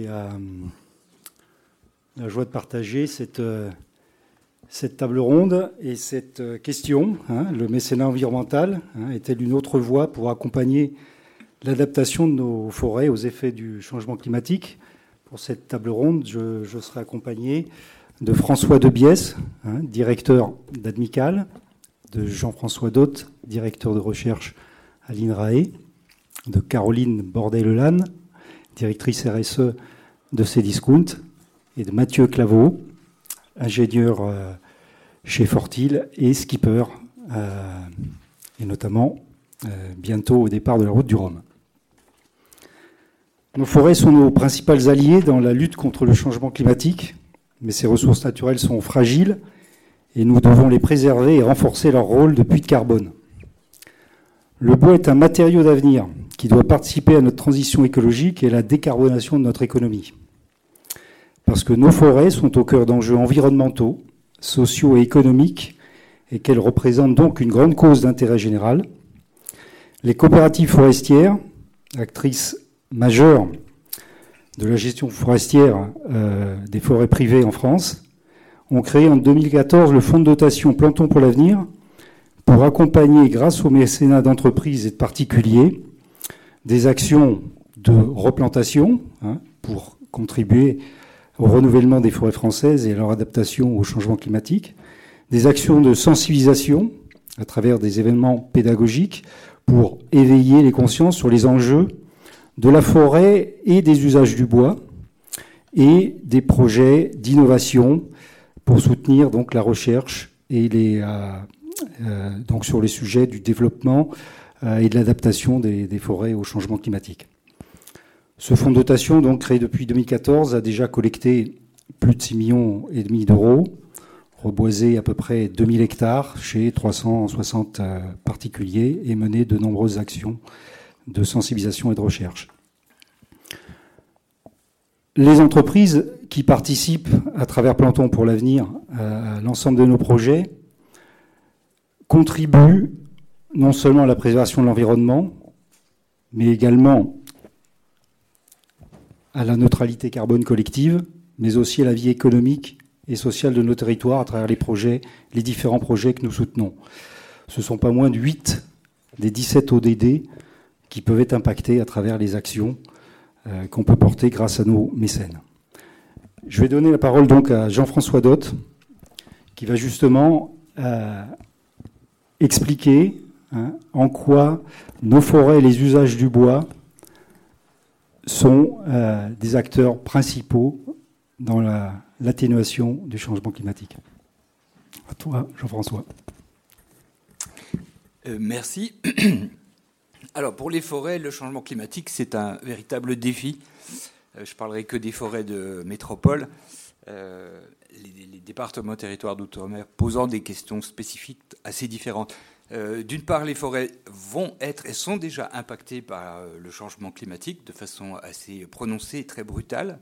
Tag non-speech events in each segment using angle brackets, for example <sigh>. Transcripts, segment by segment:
Euh, la joie de partager cette, euh, table ronde et cette euh, question. Hein, le mécénat environnemental hein, est-elle une autre voie pour accompagner l'adaptation de nos forêts aux effets du changement climatique? Pour cette table ronde, je, serai accompagné de François Debiès, hein, directeur d'Admical, de Jean-François Dotte, directeur de recherche à l'INRAE, de Caroline Bordel-Lelanne, directrice RSE de Cdiscount, et de Mathieu Claveau, ingénieur euh, chez Fortil et skipper, euh, et notamment euh, bientôt au départ de la route du Rhum. Nos forêts sont nos principales alliés dans la lutte contre le changement climatique, mais ces ressources naturelles sont fragiles et nous devons les préserver et renforcer leur rôle de puits de carbone. Le bois est un matériau d'avenir qui doit participer à notre transition écologique et à la décarbonation de notre économie. Parce que nos forêts sont au cœur d'enjeux environnementaux, sociaux et économiques, et qu'elles représentent donc une grande cause d'intérêt général. Les coopératives forestières, actrices majeures de la gestion forestière euh, des forêts privées en France, ont créé en 2014 le fonds de dotation Plantons pour l'avenir pour accompagner, grâce au mécénat d'entreprises et de particuliers, des actions de replantation hein, pour contribuer au renouvellement des forêts françaises et à leur adaptation au changement climatique, des actions de sensibilisation à travers des événements pédagogiques pour éveiller les consciences sur les enjeux de la forêt et des usages du bois, et des projets d'innovation pour soutenir donc la recherche et les, euh, euh, donc sur les sujets du développement et de l'adaptation des, forêts au changement climatique. Ce fonds de dotation, donc créé depuis 2014, a déjà collecté plus de 6 millions et demi d'euros, reboisé à peu près 2000 hectares chez 360 euh, particuliers et mené de nombreuses actions de sensibilisation et de recherche. Les entreprises qui participent à travers Planton pour l'avenir à l'ensemble de nos projets contribuent non seulement à la préservation de l'environnement, mais également à la neutralité carbone collective, mais aussi à la vie économique et sociale de nos territoires à travers les projets, les différents projets que nous soutenons. Ce ne sont pas moins de 8 des 17 ODD qui peuvent être impactés à travers les actions euh, qu'on peut porter grâce à nos mécènes. Je vais donner la parole donc à Jean-François Dott, qui va justement euh, expliquer Hein, en quoi nos forêts et les usages du bois sont euh, des acteurs principaux dans l'atténuation du changement climatique. À toi, Jean-François. Euh, merci. <clears throat> Alors, pour les forêts, le changement climatique, c'est un véritable défi. Euh, je parlerai que des forêts de métropole. les, les, départements territoires d'outre-mer posant des questions spécifiques assez différentes. Euh, d'une part, les forêts vont être et sont déjà impactées par euh, le changement climatique de façon assez prononcée et très brutale.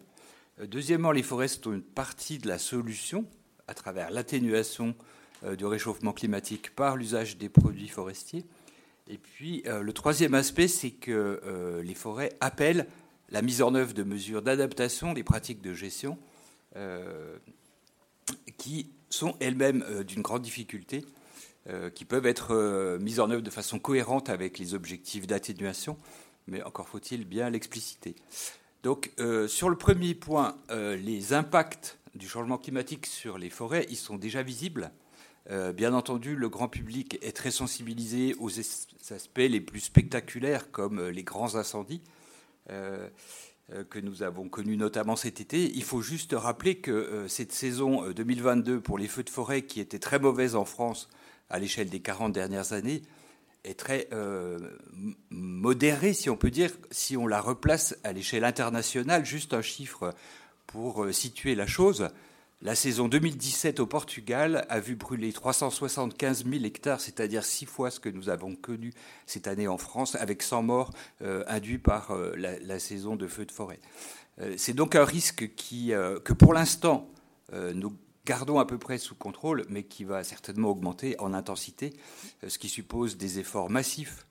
Euh, deuxièmement, les forêts sont une partie de la solution à travers l'atténuation du réchauffement climatique par l'usage des produits forestiers. Et puis, le troisième aspect, c'est que les forêts appellent la mise en œuvre de mesures d'adaptation des pratiques de gestion qui sont elles-mêmes d'une grande difficulté qui peuvent être euh, mises en œuvre de façon cohérente avec les objectifs d'atténuation, mais encore faut-il bien l'expliciter. Donc, euh, sur le premier point, les impacts du changement climatique sur les forêts, ils sont déjà visibles. bien entendu, le grand public est très sensibilisé aux aspects les plus spectaculaires, comme les grands incendies que nous avons connus notamment cet été. Il faut juste rappeler que cette saison 2022 pour les feux de forêt, qui était très mauvaise en France, à l'échelle des 40 dernières années est très euh, modérée, si on peut dire, si on la replace à l'échelle internationale. Juste un chiffre pour euh, situer la chose. La saison 2017 au Portugal a vu brûler 375 000 hectares, c'est-à-dire six fois ce que nous avons connu cette année en France, avec 100 morts euh, induits par la, saison de feux de forêt. C'est donc un risque que pour l'instant, nous gardons à peu près sous contrôle, mais qui va certainement augmenter en intensité, euh, ce qui suppose des efforts massifs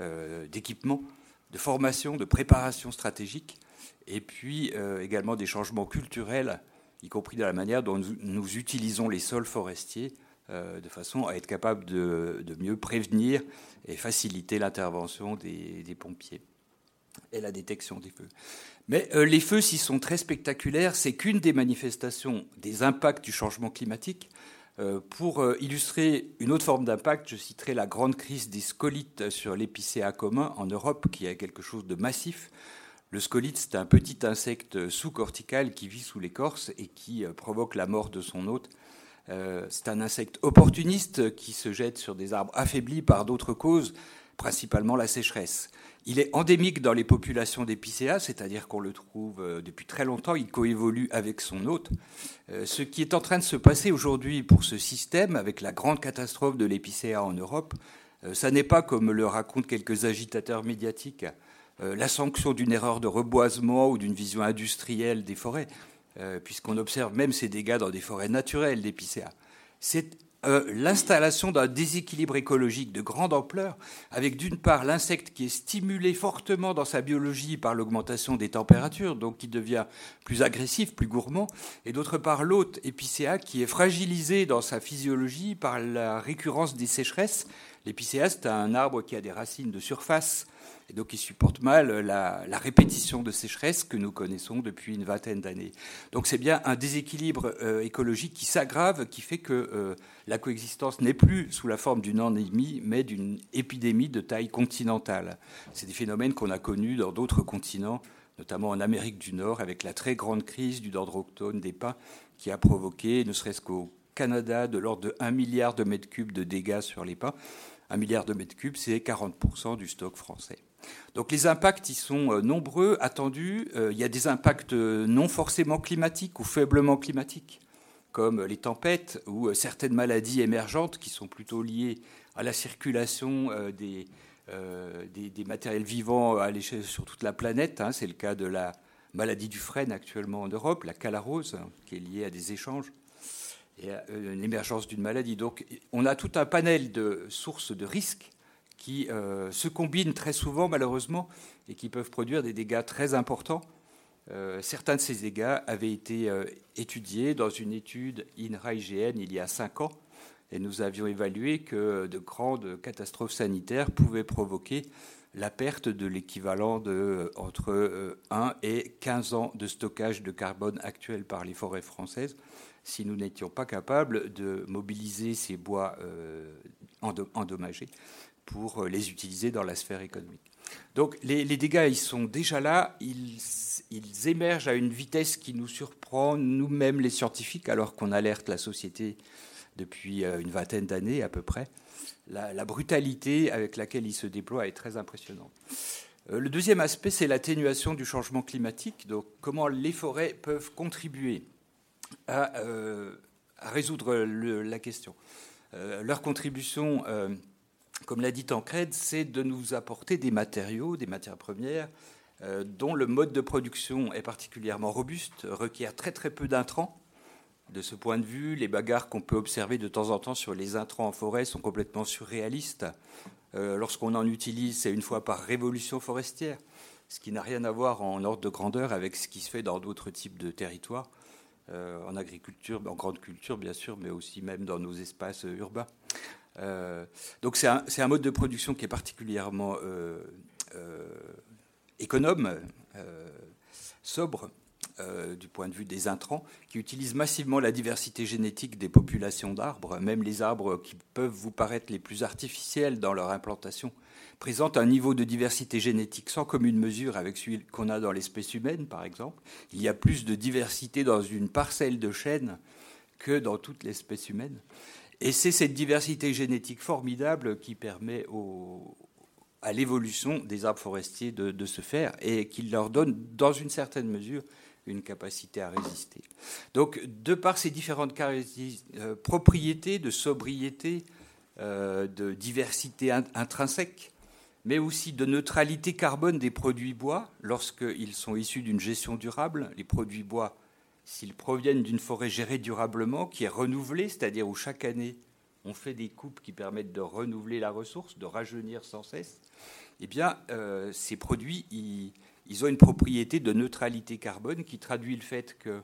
euh, d'équipement, de formation, de préparation stratégique. et puis également des changements culturels, y compris dans la manière dont nous, utilisons les sols forestiers, de façon à être capable de, mieux prévenir et faciliter l'intervention des pompiers et la détection des feux. Mais euh, les feux, s'ils sont très spectaculaires, c'est qu'une des manifestations des impacts du changement climatique. Euh, pour euh, illustrer une autre forme d'impact, je citerai la grande crise des scolites sur l'épicéa commun en Europe, qui est quelque chose de massif. Le scolite, c'est un petit insecte sous-cortical qui vit sous l'écorce et qui provoque la mort de son hôte. c'est un insecte opportuniste qui se jette sur des arbres affaiblis par d'autres causes, principalement la sécheresse. Il est endémique dans les populations d'épicéas, c'est-à-dire qu'on le trouve euh, depuis très longtemps, il coévolue avec son hôte. Euh, ce qui est en train de se passer aujourd'hui pour ce système, avec la grande catastrophe de l'épicéa en Europe, euh, ça n'est pas, comme le racontent quelques agitateurs médiatiques, la sanction d'une erreur de reboisement ou d'une vision industrielle des forêts, puisqu'on observe même ces dégâts dans des forêts naturelles d'épicéas. C'est euh, l'installation d'un déséquilibre écologique de grande ampleur, avec d'une part l'insecte qui est stimulé fortement dans sa biologie par l'augmentation des températures, donc qui devient plus agressif, plus gourmand, et d'autre part l'hôte épicéa qui est fragilisé dans sa physiologie par la récurrence des sécheresses. L'épicéa, c'est un arbre qui a des racines de surface et donc il supporte mal la, répétition de sécheresse que nous connaissons depuis une vingtaine d'années. Donc c'est bien un déséquilibre euh, écologique qui s'aggrave, qui fait que euh, la coexistence n'est plus sous la forme d'une endémie, mais d'une épidémie de taille continentale. C'est des phénomènes qu'on a connus dans d'autres continents, notamment en Amérique du Nord, avec la très grande crise du dendroctone des pins, qui a provoqué, ne serait-ce qu'au Canada, de l'ordre de 1 milliard de mètres cubes de dégâts sur les pins. 1 milliard de mètres cubes, c'est 40% du stock français. Donc les impacts, ils sont euh, nombreux, attendus. Euh, il y a des impacts euh, non forcément climatiques ou faiblement climatiques, comme les tempêtes ou certaines maladies émergentes qui sont plutôt liées à la circulation des, matériels vivants à l'échelle sur toute la planète. Hein. C'est le cas de la maladie du frêne actuellement en Europe, la calarose, qui est liée à des échanges et l'émergence d'une maladie. Donc on a tout un panel de sources de risques qui euh, se combinent très souvent, malheureusement, et qui peuvent produire des dégâts très importants. Euh, certains de ces dégâts avaient été euh, étudiés dans une étude INRA-IGN il y a cinq ans, et nous avions évalué que de grandes catastrophes sanitaires pouvaient provoquer la perte de l'équivalent de entre 1 et 15 ans de stockage de carbone actuel par les forêts françaises si nous n'étions pas capables de mobiliser ces bois endommagés pour euh, les utiliser dans la sphère économique. Donc les, dégâts, ils sont déjà là, ils, émergent à une vitesse qui nous surprend, nous-mêmes les scientifiques, alors qu'on alerte la société depuis euh, une vingtaine d'années à peu près. La, brutalité avec laquelle ils se déploient est très impressionnante. Euh, le deuxième aspect, c'est l'atténuation du changement climatique. Donc, comment les forêts peuvent contribuer à, résoudre la question. leur contribution comme l'a dit Tancred, c'est de nous apporter des matériaux, des matières premières, euh, dont le mode de production est particulièrement robuste, requiert très très peu d'intrants. De ce point de vue, les bagarres qu'on peut observer de temps en temps sur les intrants en forêt sont complètement surréalistes. Euh, lorsqu'on en utilise, c'est une fois par révolution forestière, ce qui n'a rien à voir en ordre de grandeur avec ce qui se fait dans d'autres types de territoires, euh, en agriculture, en grande culture bien sûr, mais aussi même dans nos espaces urbains. Euh, donc c'est un, mode de production qui est particulièrement euh, euh, économe, sobre, du point de vue des intrants, qui utilise massivement la diversité génétique des populations d'arbres, même les arbres qui peuvent vous paraître les plus artificiels dans leur implantation, présentent un niveau de diversité génétique sans commune mesure avec celui qu'on a dans l'espèce humaine, par exemple. Il y a plus de diversité dans une parcelle de chêne que dans toute l'espèce humaine. Et c'est cette diversité génétique formidable qui permet à l'évolution des arbres forestiers de, se faire et qui leur donne, dans une certaine mesure, une capacité à résister. Donc, de par ces différentes euh, propriétés de sobriété, euh, de diversité intrinsèque, mais aussi de neutralité carbone des produits bois, lorsqu'ils sont issus d'une gestion durable, les produits bois s'ils proviennent d'une forêt gérée durablement, qui est renouvelée, c'est-à-dire où chaque année on fait des coupes qui permettent de renouveler la ressource, de rajeunir sans cesse, eh bien, euh, ces produits, ils ont une propriété de neutralité carbone qui traduit le fait que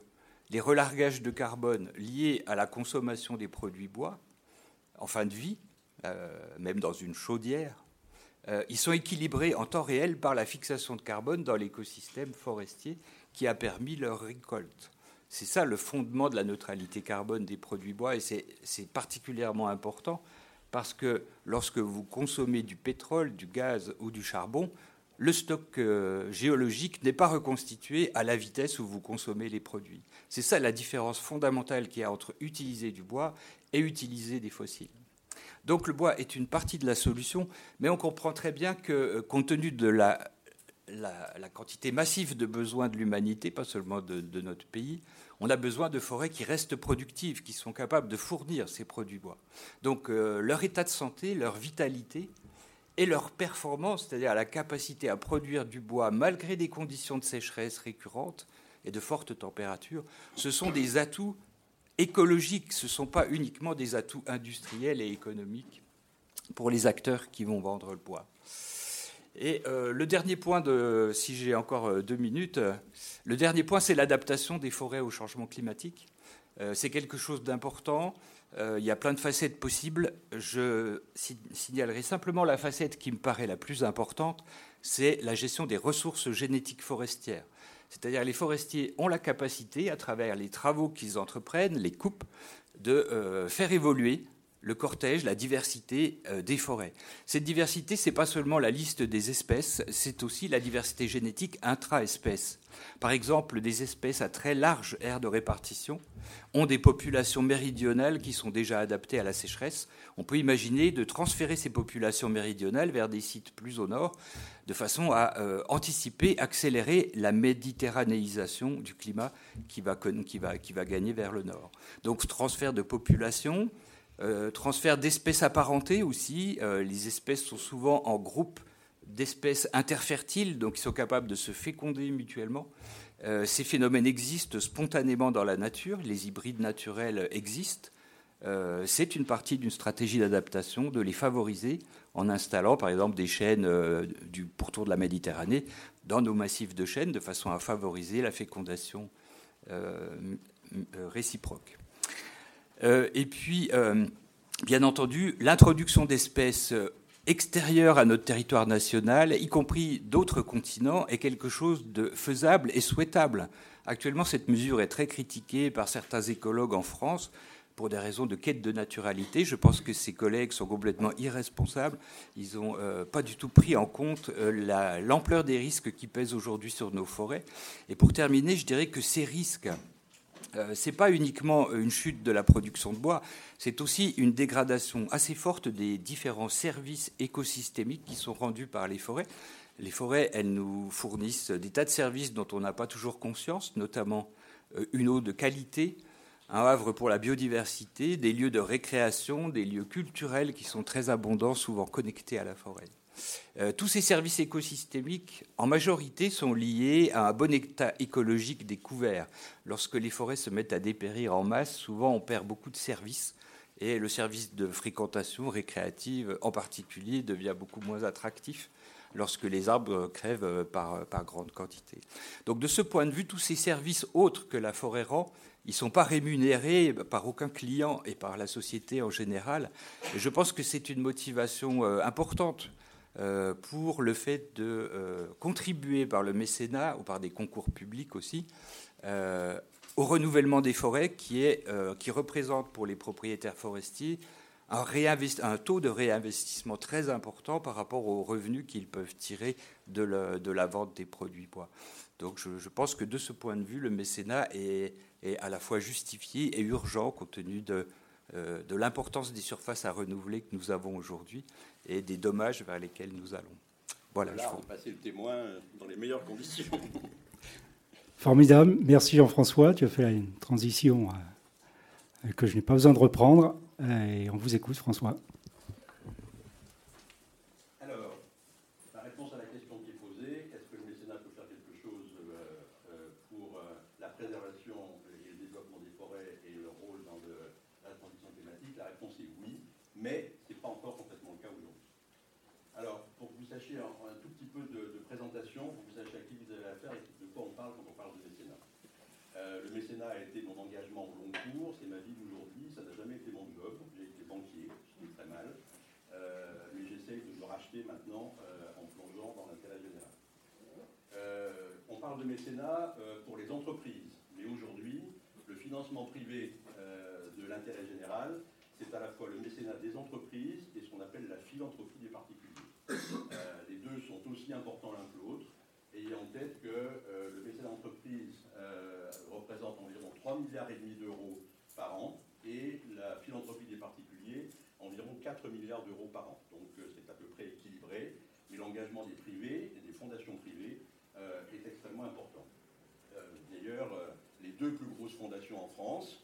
les relargages de carbone liés à la consommation des produits bois en fin de vie, euh, même dans une chaudière, euh, ils sont équilibrés en temps réel par la fixation de carbone dans l'écosystème forestier qui a permis leur récolte. C'est ça le fondement de la neutralité carbone des produits bois et c'est particulièrement important parce que lorsque vous consommez du pétrole, du gaz ou du charbon, le stock euh, géologique n'est pas reconstitué à la vitesse où vous consommez les produits. C'est ça la différence fondamentale qu'il y a entre utiliser du bois et utiliser des fossiles. Donc le bois est une partie de la solution, mais on comprend très bien que euh, compte tenu de la, quantité massive de besoins de l'humanité, pas seulement de, notre pays, on a besoin de forêts qui restent productives, qui sont capables de fournir ces produits bois. Donc euh, leur état de santé, leur vitalité et leur performance, c'est-à-dire la capacité à produire du bois malgré des conditions de sécheresse récurrentes et de fortes températures, ce sont des atouts écologiques, ce ne sont pas uniquement des atouts industriels et économiques pour les acteurs qui vont vendre le bois. Et euh, le dernier point, si j'ai encore euh, deux minutes, le dernier point, c'est l'adaptation des forêts au changement climatique. Euh, c'est quelque chose d'important. il y a plein de facettes possibles. Je signalerai simplement la facette qui me paraît la plus importante, c'est la gestion des ressources génétiques forestières. C'est-à-dire les forestiers ont la capacité, à travers les travaux qu'ils entreprennent, les coupes, de euh, faire évoluer le cortège, la diversité euh, des forêts. Cette diversité, ce n'est pas seulement la liste des espèces, c'est aussi la diversité génétique intra-espèces. Par exemple, des espèces à très large aire de répartition ont des populations méridionales qui sont déjà adaptées à la sécheresse. On peut imaginer de transférer ces populations méridionales vers des sites plus au nord, de façon à euh, anticiper, accélérer la méditerranéisation du climat qui va, qui, va, qui va gagner vers le nord. Donc transfert de population, euh, transfert d'espèces apparentées aussi. Euh, les espèces sont souvent en groupe d'espèces interfertiles, donc ils sont capables de se féconder mutuellement. Euh, ces phénomènes existent spontanément dans la nature, les hybrides naturels existent. C'est une partie d'une stratégie d'adaptation de les favoriser en installant par exemple des chaînes du pourtour de la Méditerranée dans nos massifs de chênes de façon à favoriser la fécondation réciproque. Et puis, bien entendu, l'introduction d'espèces extérieur à notre territoire national, y compris d'autres continents, est quelque chose de faisable et souhaitable. Actuellement, cette mesure est très critiquée par certains écologues en France pour des raisons de quête de naturalité. Je pense que ces collègues sont complètement irresponsables. Ils n'ont euh, pas du tout pris en compte euh, l'ampleur des risques qui pèsent aujourd'hui sur nos forêts. Et pour terminer, je dirais que ces risques euh, ce n'est pas uniquement une chute de la production de bois, c'est aussi une dégradation assez forte des différents services écosystémiques qui sont rendus par les forêts. Les forêts, elles nous fournissent des tas de services dont on n'a pas toujours conscience, notamment euh, une eau de qualité, un havre pour la biodiversité, des lieux de récréation, des lieux culturels qui sont très abondants, souvent connectés à la forêt. Euh, tous ces services écosystémiques, en majorité, sont liés à un bon état écologique découvert. Lorsque les forêts se mettent à dépérir en masse, souvent on perd beaucoup de services et le service de fréquentation récréative en particulier devient beaucoup moins attractif lorsque les arbres crèvent par, par grande quantité. Donc de ce point de vue, tous ces services autres que la forêt rend, ils ne sont pas rémunérés par aucun client et par la société en général. Je pense que c'est une motivation euh, importante euh, pour le fait de euh, contribuer par le mécénat ou par des concours publics aussi euh, au renouvellement des forêts qui, est, qui représente pour les propriétaires forestiers un, taux de réinvestissement très important par rapport aux revenus qu'ils peuvent tirer de, la vente des produits bois. Donc je, pense que de ce point de vue, le mécénat est, à la fois justifié et urgent compte tenu de l'importance des surfaces à renouveler que nous avons aujourd'hui et des dommages vers lesquels nous allons. Voilà. Là, on passer le témoin dans les meilleures conditions. <laughs> Formidable. Merci Jean-François. Tu as fait une transition euh, que je n'ai pas besoin de reprendre. Et on vous écoute, François. un, tout petit peu de, présentation pour que vous sachiez à qui vous mécénat a été mon engagement au long cours, c'est ma vie d'aujourd'hui, ça n'a jamais été mon job. J'ai été banquier, ce qui est très mal. Euh, mais j'essaye de me racheter maintenant en plongeant dans l'intérêt général. on parle de mécénat pour les entreprises, mais aujourd'hui, le financement privé de l'intérêt général, c'est à la fois le mécénat des entreprises et ce qu'on appelle la philanthropie des particuliers. les deux sont aussi importants l'un que l'autre ayez en tête que euh, le mécénat d'entreprise euh, représente environ 3 milliards et demi d'euros par an et la philanthropie des particuliers environ 4 milliards d'euros par an. Donc euh, c'est à peu près équilibré, mais l'engagement des privés et des fondations privées est extrêmement important. D'ailleurs, les deux plus grosses fondations en France,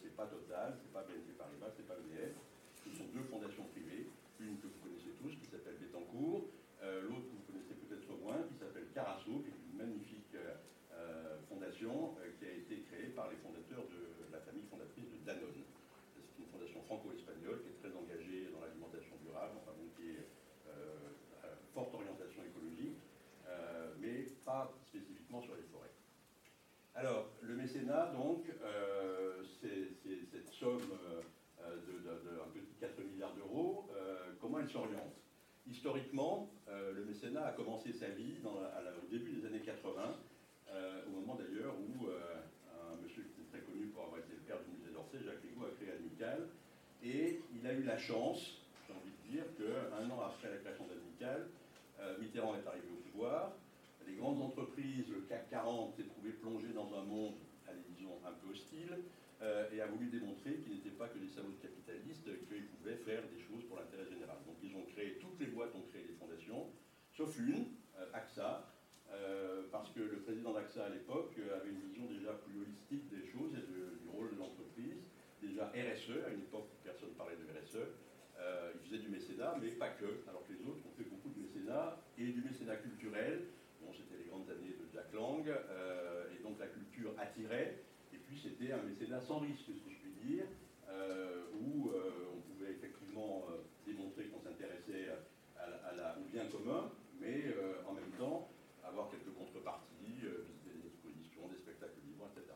c'est pas Total, c'est pas BNP Paribas, c'est pas EDF, ce sont deux fondations privées, une que vous connaissez tous qui s'appelle Bettencourt, euh, l'autre que vous connaissez peut-être moins, qui s'appelle Carasso, qui est une magnifique euh, fondation euh, qui a été créée par les fondateurs de la famille fondatrice de Danone. C'est une fondation franco-espagnole qui est très engagée dans l'alimentation durable, enfin qui est à forte orientation écologique, mais pas spécifiquement sur les forêts. Alors, le mécénat, donc, c'est cette somme de, de, petit 4 milliards d'euros, comment elle s'oriente? Historiquement, euh, le mécénat a commencé sa vie au début des années 80, euh, au moment d'ailleurs où euh, un monsieur qui était très connu pour avoir été le père du musée d'Orsay, Jacques Rigaud, a créé Amical. Et il a eu la chance, j'ai envie de dire, qu'un an après la création d'Amical, Mitterrand est arrivé au pouvoir. Grandes entreprises, le CAC 40, s'est trouvé plongé dans un monde, allez, disons, un peu hostile. Euh, et a voulu démontrer qu'ils n'étaient pas que des salauds capitalistes, qu'ils pouvaient faire des choses pour l'intérêt général. Donc ils ont créé, toutes les boîtes ont créé des fondations, sauf une, euh, AXA, euh, parce que le président d'AXA à l'époque avait une vision déjà plus holistique des choses et du rôle de l'entreprise. Déjà RSE, à une époque où personne ne parlait de RSE, il faisait du mécénat, mais pas que, alors que les autres ont fait beaucoup de mécénat, et du mécénat culturel. Bon, c'était les grandes années de Jack Lang, et donc la culture attirait, et puis c'était un mécénat sans risque, si je puis dire, euh, où euh, on pouvait effectivement euh, démontrer qu'on s'intéressait au bien commun, mais en même temps avoir quelques contreparties, visiter des expositions, des spectacles vivants, etc.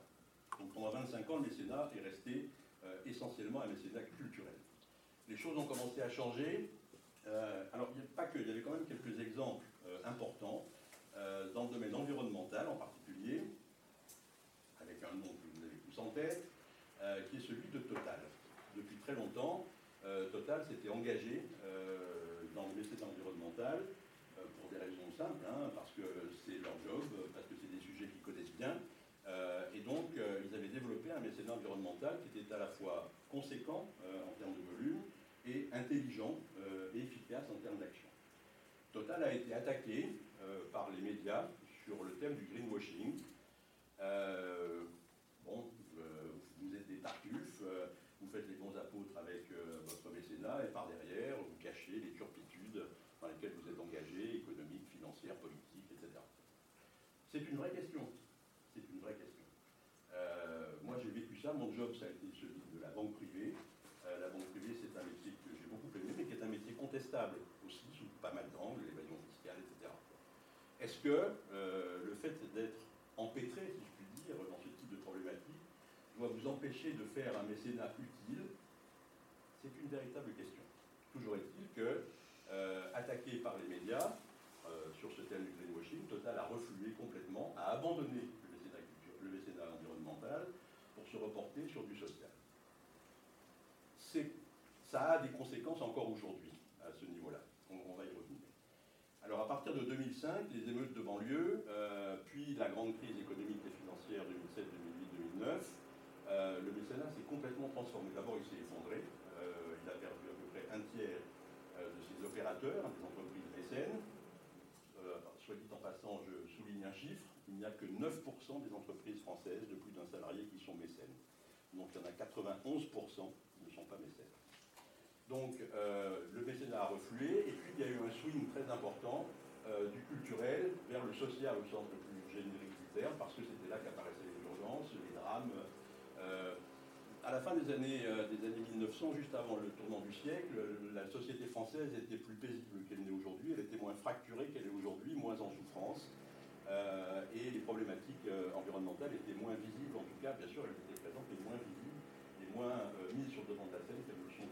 Donc pendant 25 ans, le mécénat est resté essentiellement un mécénat culturel. Les choses ont commencé à changer. alors, il n'y a pas que, il y avait quand même quelques exemples importants dans le domaine environnemental en particulier avec un nom que vous avez tous en tête, euh, qui est celui de Total. Depuis très longtemps, euh, Total s'était engagé euh, dans le mécénat environnemental pour des raisons simples, hein, parce que c'est leur job, parce que c'est des sujets qu'ils connaissent bien. et donc, ils avaient développé un mécénat environnemental qui était à la fois conséquent en termes de volume et intelligent et efficace en termes d'action. Total a été attaqué par les médias sur le thème du greenwashing, euh, bon, euh, vous êtes des tartuffes, euh, vous faites les bons apôtres avec votre mécénat, et par derrière, vous cachez les turpitudes dans lesquelles vous êtes engagés, économiques, financières, politiques, etc. C'est une vraie question. C'est une vraie question. moi, j'ai vécu ça. Mon job, ça a été celui de la banque privée. la banque privée, c'est un métier que j'ai beaucoup aimé, mais qui est un métier contestable aussi, sous pas mal d'angles, l'évasion fiscale, etc. Que le fait d'être empêtré, si je puis dire, dans ce type de problématique, doit vous empêcher de faire un mécénat utile C'est une véritable question. Toujours est-il que, euh, attaqué par les médias euh, sur ce thème du greenwashing, Total a reflué complètement, a abandonné le le mécénat environnemental pour se reporter sur du social. Ça a des conséquences encore aujourd'hui à ce niveau-là. on va y revenir. Alors à partir de 2005, les émeutes de banlieue, euh, puis la grande crise économique et financière 2007, 2008, 2009, le mécénat s'est complètement transformé. D'abord, il s'est effondré, euh, il a perdu à peu près un tiers euh, de ses opérateurs, des entreprises mécènes. soit dit en passant, je souligne un chiffre, il n'y a que 9% des entreprises françaises de plus d'un salarié qui sont mécènes. Donc il y en a 91% qui ne sont pas mécènes. Donc euh, le mécénat a reflué, et puis il y a eu un swing très important euh, du culturel vers le social au sens le plus générique du terme, parce que c'était là qu'apparaissaient les urgences, les drames. Euh, à la fin des années, des années 1900, juste avant le tournant du siècle, la société française était plus paisible qu'elle n'est aujourd'hui, elle était moins fracturée qu'elle est aujourd'hui, moins en souffrance, et les problématiques environnementales étaient moins visibles, en tout cas bien sûr, elles étaient présentes, mais moins visibles et moins mises sur le devant de la scène qu'elles le sont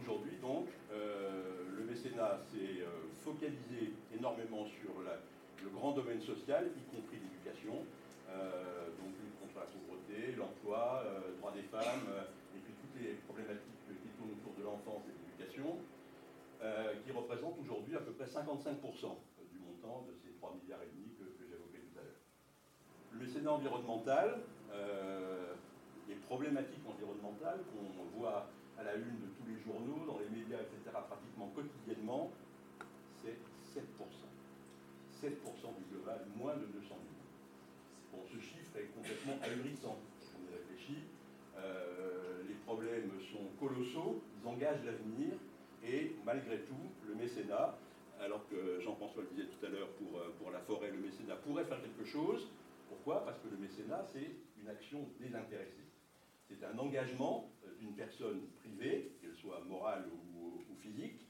aujourd'hui. donc, le mécénat s'est focalisé énormément sur le grand domaine social, y compris l'éducation, donc lutte contre la pauvreté, l'emploi, le droit des femmes, et puis toutes les problématiques qui tournent autour de l'enfance et de l'éducation, qui représentent aujourd'hui à peu près 55% du montant de ces 3 milliards et demi que, j'évoquais tout à l'heure. Le mécénat environnemental, les problématiques environnementales qu'on voit à la une de tous les journaux, dans les médias, etc., pratiquement quotidiennement, c'est 7%. 7% du global, moins de 200 millions. Bon, ce chiffre est complètement ahurissant on y réfléchit. Euh, les problèmes sont colossaux, ils engagent l'avenir, et malgré tout, le mécénat, alors que Jean-François le disait tout à l'heure pour, euh, pour la forêt, le mécénat pourrait faire quelque chose. Pourquoi? Parce que le mécénat, c'est une action désintéressée. C'est un engagement euh, d'une personne privée, qu'elle soit morale ou, physique,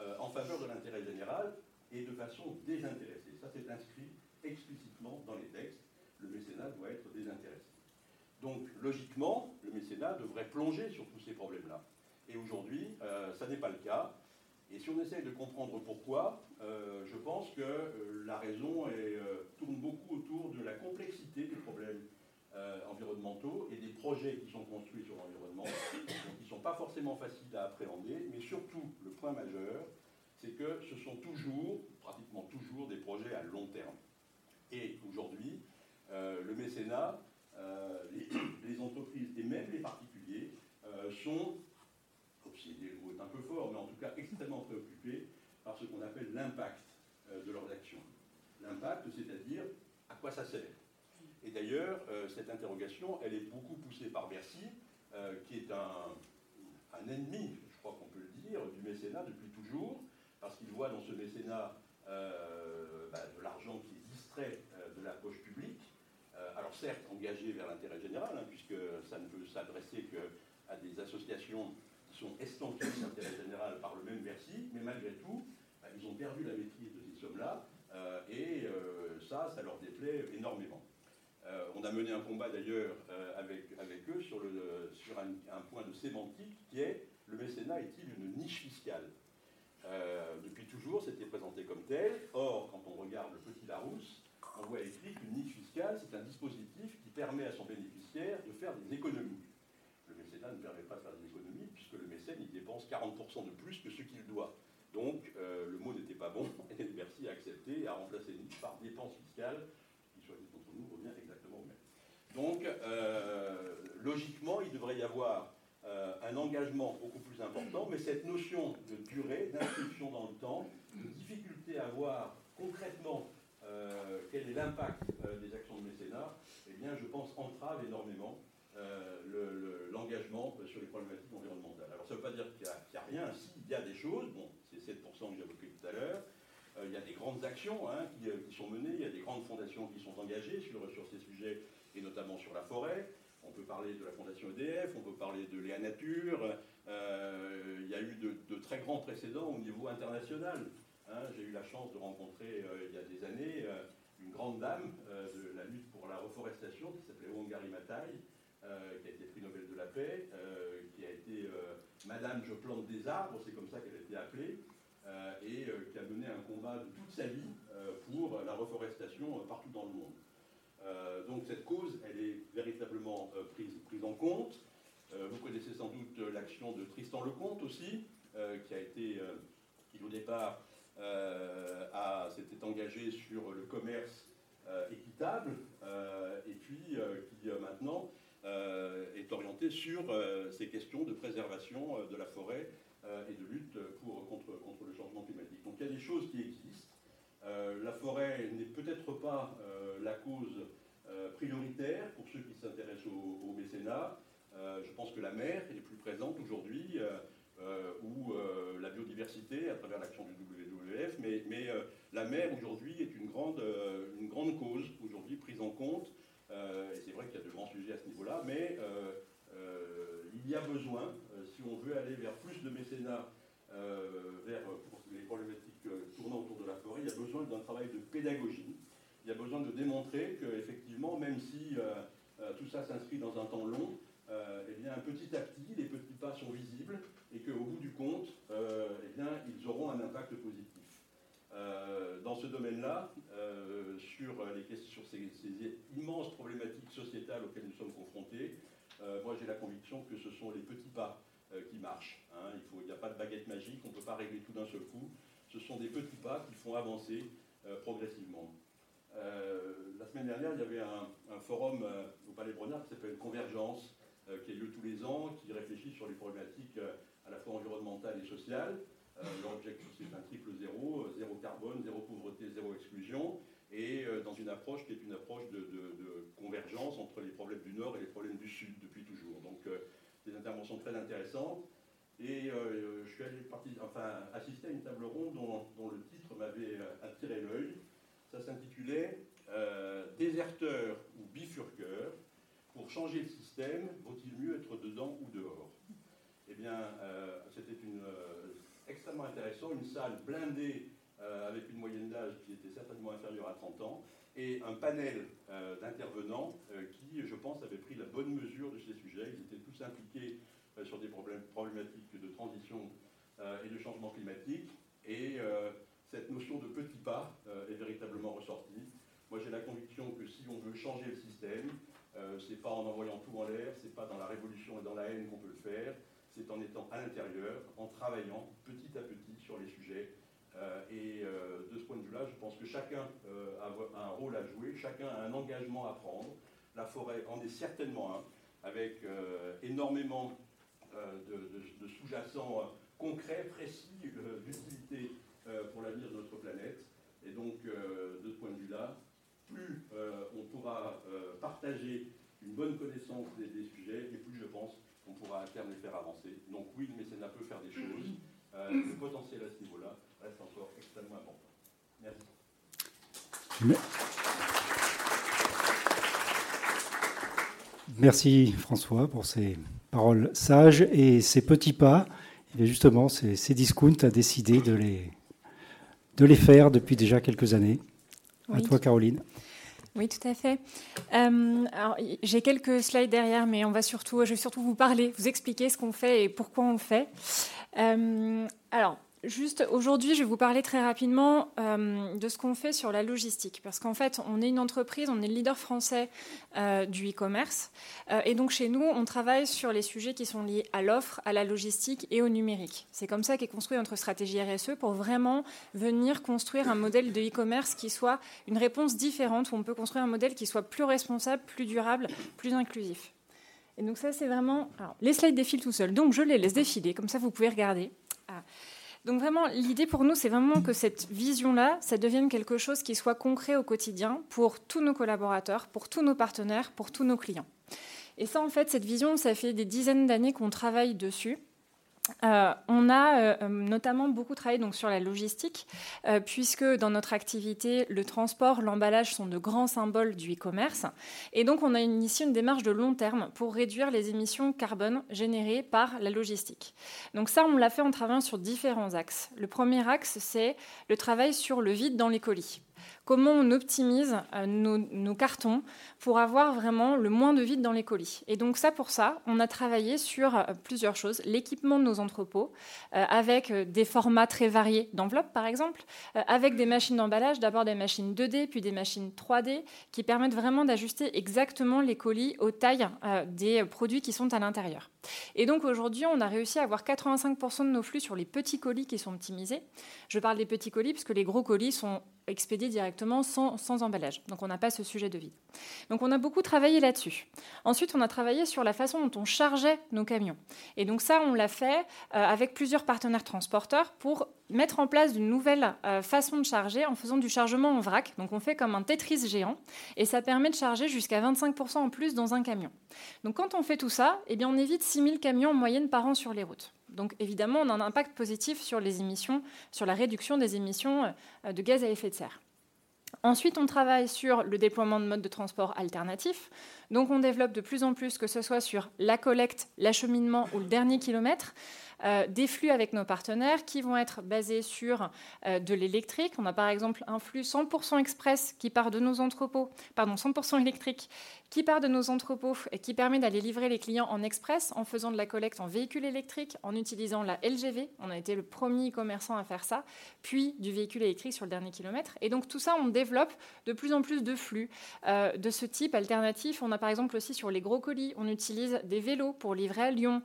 euh, en faveur de l'intérêt général et de façon désintéressée. Ça, c'est inscrit explicitement dans les textes. Le mécénat doit être désintéressé. Donc, logiquement, le mécénat devrait plonger sur tous ces problèmes-là. Et aujourd'hui, euh, ça n'est pas le cas. Et si on essaye de comprendre pourquoi, je pense que la raison tourne beaucoup autour de la complexité des problèmes euh, environnementaux et des projets qui sont construits sur l'environnement, qui ne sont pas forcément faciles à appréhender, mais surtout, le point majeur, c'est que ce sont toujours, pratiquement toujours, des projets à long terme. Et aujourd'hui, euh, le mécénat, euh, les, <coughs> entreprises et même les particuliers sont, obsédés, le mot est un peu fort, mais en tout cas extrêmement préoccupés par ce qu'on appelle l'impact de leurs actions. L'impact, c'est-à-dire à quoi ça sert d'ailleurs, euh, cette interrogation, elle est beaucoup poussée par Bercy, euh, qui est un, ennemi, je crois qu'on peut le dire, du mécénat depuis toujours, parce qu'il voit dans ce mécénat euh, bah, de l'argent qui est distrait de la poche publique, alors certes engagé vers l'intérêt général, hein, puisque ça ne peut s'adresser qu'à des associations qui sont estampillées d'intérêt général par le même Bercy, mais malgré tout, bah, ils ont perdu la maîtrise de ces sommes-là, et ça, ça leur déplaît énormément. Euh, on a mené un combat d'ailleurs euh, avec, eux sur, un, point de sémantique qui est le mécénat est-il une niche fiscale? Euh, Depuis toujours, c'était présenté comme tel. Or, quand on regarde le petit Larousse, on voit écrit qu'une niche fiscale, c'est un dispositif qui permet à son bénéficiaire de faire des économies. Le mécénat ne permet pas de faire des économies puisque le mécène, il dépense 40% de plus que ce qu'il doit. Donc, le mot n'était pas bon <laughs> et Bercy a accepté et a remplacé niche par dépense fiscale qui, soit dit entre nous, revient exactement au même. Donc, euh, logiquement, il devrait y avoir euh, un engagement beaucoup plus important, mais cette notion de durée, d'inscription dans le temps, de difficulté à voir concrètement euh, quel est l'impact des actions de mécénat, eh bien, je pense, entrave énormément l'engagement sur les problématiques environnementales. Alors, ça ne veut pas dire qu'il n'y a, rien, si, il y a des choses, bon, c'est 7% que j'évoquais tout à l'heure, il y a des grandes actions hein, qui, sont menées, il y a des grandes fondations qui sont engagées sur ces sujets, et notamment sur la forêt. On peut parler de la Fondation EDF, on peut parler de Léa Nature. Euh, il y a eu de, très grands précédents au niveau international. Hein. J'ai eu la chance de rencontrer il y a des années une grande dame de la lutte pour la reforestation qui s'appelait Wangari Maathai, qui a été prix Nobel de la paix, qui a été Madame je plante des arbres, c'est comme ça qu'elle a été appelée. Euh, et euh, qui a mené un combat de toute sa vie euh, pour la reforestation partout dans le monde. Donc cette cause, elle est véritablement prise, prise en compte. vous connaissez sans doute l'action de Tristan Lecomte aussi, qui a été, qui au départ s'était engagé sur le commerce équitable, et puis qui maintenant est orienté sur ces questions de préservation de la forêt euh, et de lutte contre, contre le changement climatique. Donc il y a des choses qui existent. Euh, la forêt n'est peut-être pas euh, la cause prioritaire pour ceux qui s'intéressent au, mécénat. je pense que la mer est plus présente aujourd'hui, ou la biodiversité à travers l'action du WWF, mais, la mer aujourd'hui est une grande, une grande cause aujourd'hui prise en compte. et c'est vrai qu'il y a de grands sujets à ce niveau-là, mais euh, il y a besoin, euh, si on veut aller vers plus de mécénat, euh, vers les problématiques tournant autour de la forêt, il y a besoin d'un travail de pédagogie. Il y a besoin de démontrer qu'effectivement, même si tout ça s'inscrit dans un temps long, eh bien, petit à petit, les petits pas sont visibles et qu'au bout du compte, eh bien, ils auront un impact positif. dans ce domaine-là, sur, les, ces, immenses problématiques sociétales auxquelles nous sommes confrontés, moi j'ai la conviction que ce sont les petits pas qui marchent. Hein. Il n'y a pas de baguette magique, on ne peut pas régler tout d'un seul coup. Ce sont des petits pas qui font avancer progressivement. Euh, la semaine dernière, il y avait un, forum euh, au Palais Bronnard qui s'appelle Convergence, euh, qui a lieu tous les ans, qui réfléchit sur les problématiques à la fois environnementales et sociales. L'objectif, c'est un triple zéro, zéro carbone, zéro pauvreté, zéro exclusion, et dans une approche qui est une approche de, convergence entre les problèmes du Nord et les problèmes du Sud depuis toujours. Donc, des interventions très intéressantes. Et je suis allé enfin, assister à une table ronde dont le titre m'avait attiré l'œil. Ça s'intitulait euh, Déserteur ou bifurqueur, pour changer le système, vaut-il mieux être dedans ou dehors? Eh bien, euh, c'était une, euh, extrêmement intéressant, une salle blindée avec une moyenne d'âge qui était certainement inférieure à 30 ans, et un panel d'intervenants qui, je pense, avaient pris la bonne mesure de ces sujets. Ils étaient tous impliqués sur des problèmes, problématiques de transition et de changement climatique. Et cette notion de petit pas euh, est véritablement ressortie. Moi, j'ai la conviction que si on veut changer le système, euh, c'est pas en envoyant tout en l'air, c'est pas dans la révolution et dans la haine qu'on peut le faire, c'est en étant à l'intérieur, en travaillant petit à petit sur les sujets. Euh, et de ce point de vue-là, je pense que chacun a un rôle à jouer, chacun a un engagement à prendre. La forêt en est certainement un, avec énormément de, sous-jacents concrets, précis, d'utilité euh, pour l'avenir de notre planète. Et donc, euh, de ce point de vue-là, plus euh, on pourra partager une bonne connaissance des, sujets, et plus je pense qu'on pourra à terme les faire avancer. Donc oui, le mécénat peut faire des choses. le potentiel à ce niveau-là reste encore extrêmement important. Merci. Merci François pour ces paroles sages et ces petits pas. Et justement, ces discounts a décidé de les de les faire depuis déjà quelques années. À toi, Caroline. Oui, tout à fait. Euh, j'ai quelques slides derrière, mais on va surtout, je vais surtout vous parler, vous expliquer ce qu'on fait et pourquoi on le fait. Euh, alors, Juste aujourd'hui, je vais vous parler très rapidement euh, de ce qu'on fait sur la logistique. Parce qu'en fait, on est une entreprise, on est le leader français euh, du e-commerce. Euh, et donc, chez nous, on travaille sur les sujets qui sont liés à l'offre, à la logistique et au numérique. C'est comme ça qu'est construite notre stratégie RSE pour vraiment venir construire un modèle de e-commerce qui soit une réponse différente, où on peut construire un modèle qui soit plus responsable, plus durable, plus inclusif. Et donc, ça, c'est vraiment. Les slides défilent tout seuls. Donc, je les laisse défiler. Comme ça, vous pouvez regarder. Ah. Donc vraiment, l'idée pour nous, c'est vraiment que cette vision-là, ça devienne quelque chose qui soit concret au quotidien pour tous nos collaborateurs, pour tous nos partenaires, pour tous nos clients. Et ça, en fait, cette vision, ça fait des dizaines d'années qu'on travaille dessus. Euh, on a euh, notamment beaucoup travaillé donc, sur la logistique, euh, puisque dans notre activité, le transport, l'emballage sont de grands symboles du e-commerce. Et donc, on a initié une démarche de long terme pour réduire les émissions carbone générées par la logistique. Donc ça, on l'a fait en travaillant sur différents axes. Le premier axe, c'est le travail sur le vide dans les colis comment on optimise euh, nos, cartons pour avoir vraiment le moins de vide dans les colis. Et donc ça, pour ça, on a travaillé sur euh, plusieurs choses. L'équipement de nos entrepôts, euh, avec des formats très variés d'enveloppes, par exemple, avec des machines d'emballage, d'abord des machines 2D, puis des machines 3D, qui permettent vraiment d'ajuster exactement les colis aux tailles des produits qui sont à l'intérieur. Et donc aujourd'hui, on a réussi à avoir 85% de nos flux sur les petits colis qui sont optimisés. Je parle des petits colis parce que les gros colis sont expédiés directement sans, sans emballage. Donc on n'a pas ce sujet de vide. Donc on a beaucoup travaillé là-dessus. Ensuite, on a travaillé sur la façon dont on chargeait nos camions. Et donc ça, on l'a fait euh, avec plusieurs partenaires transporteurs pour mettre en place une nouvelle euh, façon de charger en faisant du chargement en vrac. Donc on fait comme un Tetris géant et ça permet de charger jusqu'à 25% en plus dans un camion. Donc quand on fait tout ça, eh bien on évite 6000 camions en moyenne par an sur les routes. Donc évidemment, on a un impact positif sur les émissions, sur la réduction des émissions euh, de gaz à effet de serre. Ensuite, on travaille sur le déploiement de modes de transport alternatifs. Donc, on développe de plus en plus, que ce soit sur la collecte, l'acheminement ou le dernier kilomètre, euh, des flux avec nos partenaires qui vont être basés sur euh, de l'électrique. On a par exemple un flux 100% express qui part de nos entrepôts, pardon, 100% électrique qui part de nos entrepôts et qui permet d'aller livrer les clients en express en faisant de la collecte en véhicule électrique, en utilisant la LGV. On a été le premier commerçant à faire ça, puis du véhicule électrique sur le dernier kilomètre. Et donc tout ça, on développe de plus en plus de flux euh, de ce type alternatif. On a par exemple aussi sur les gros colis, on utilise des vélos pour livrer à Lyon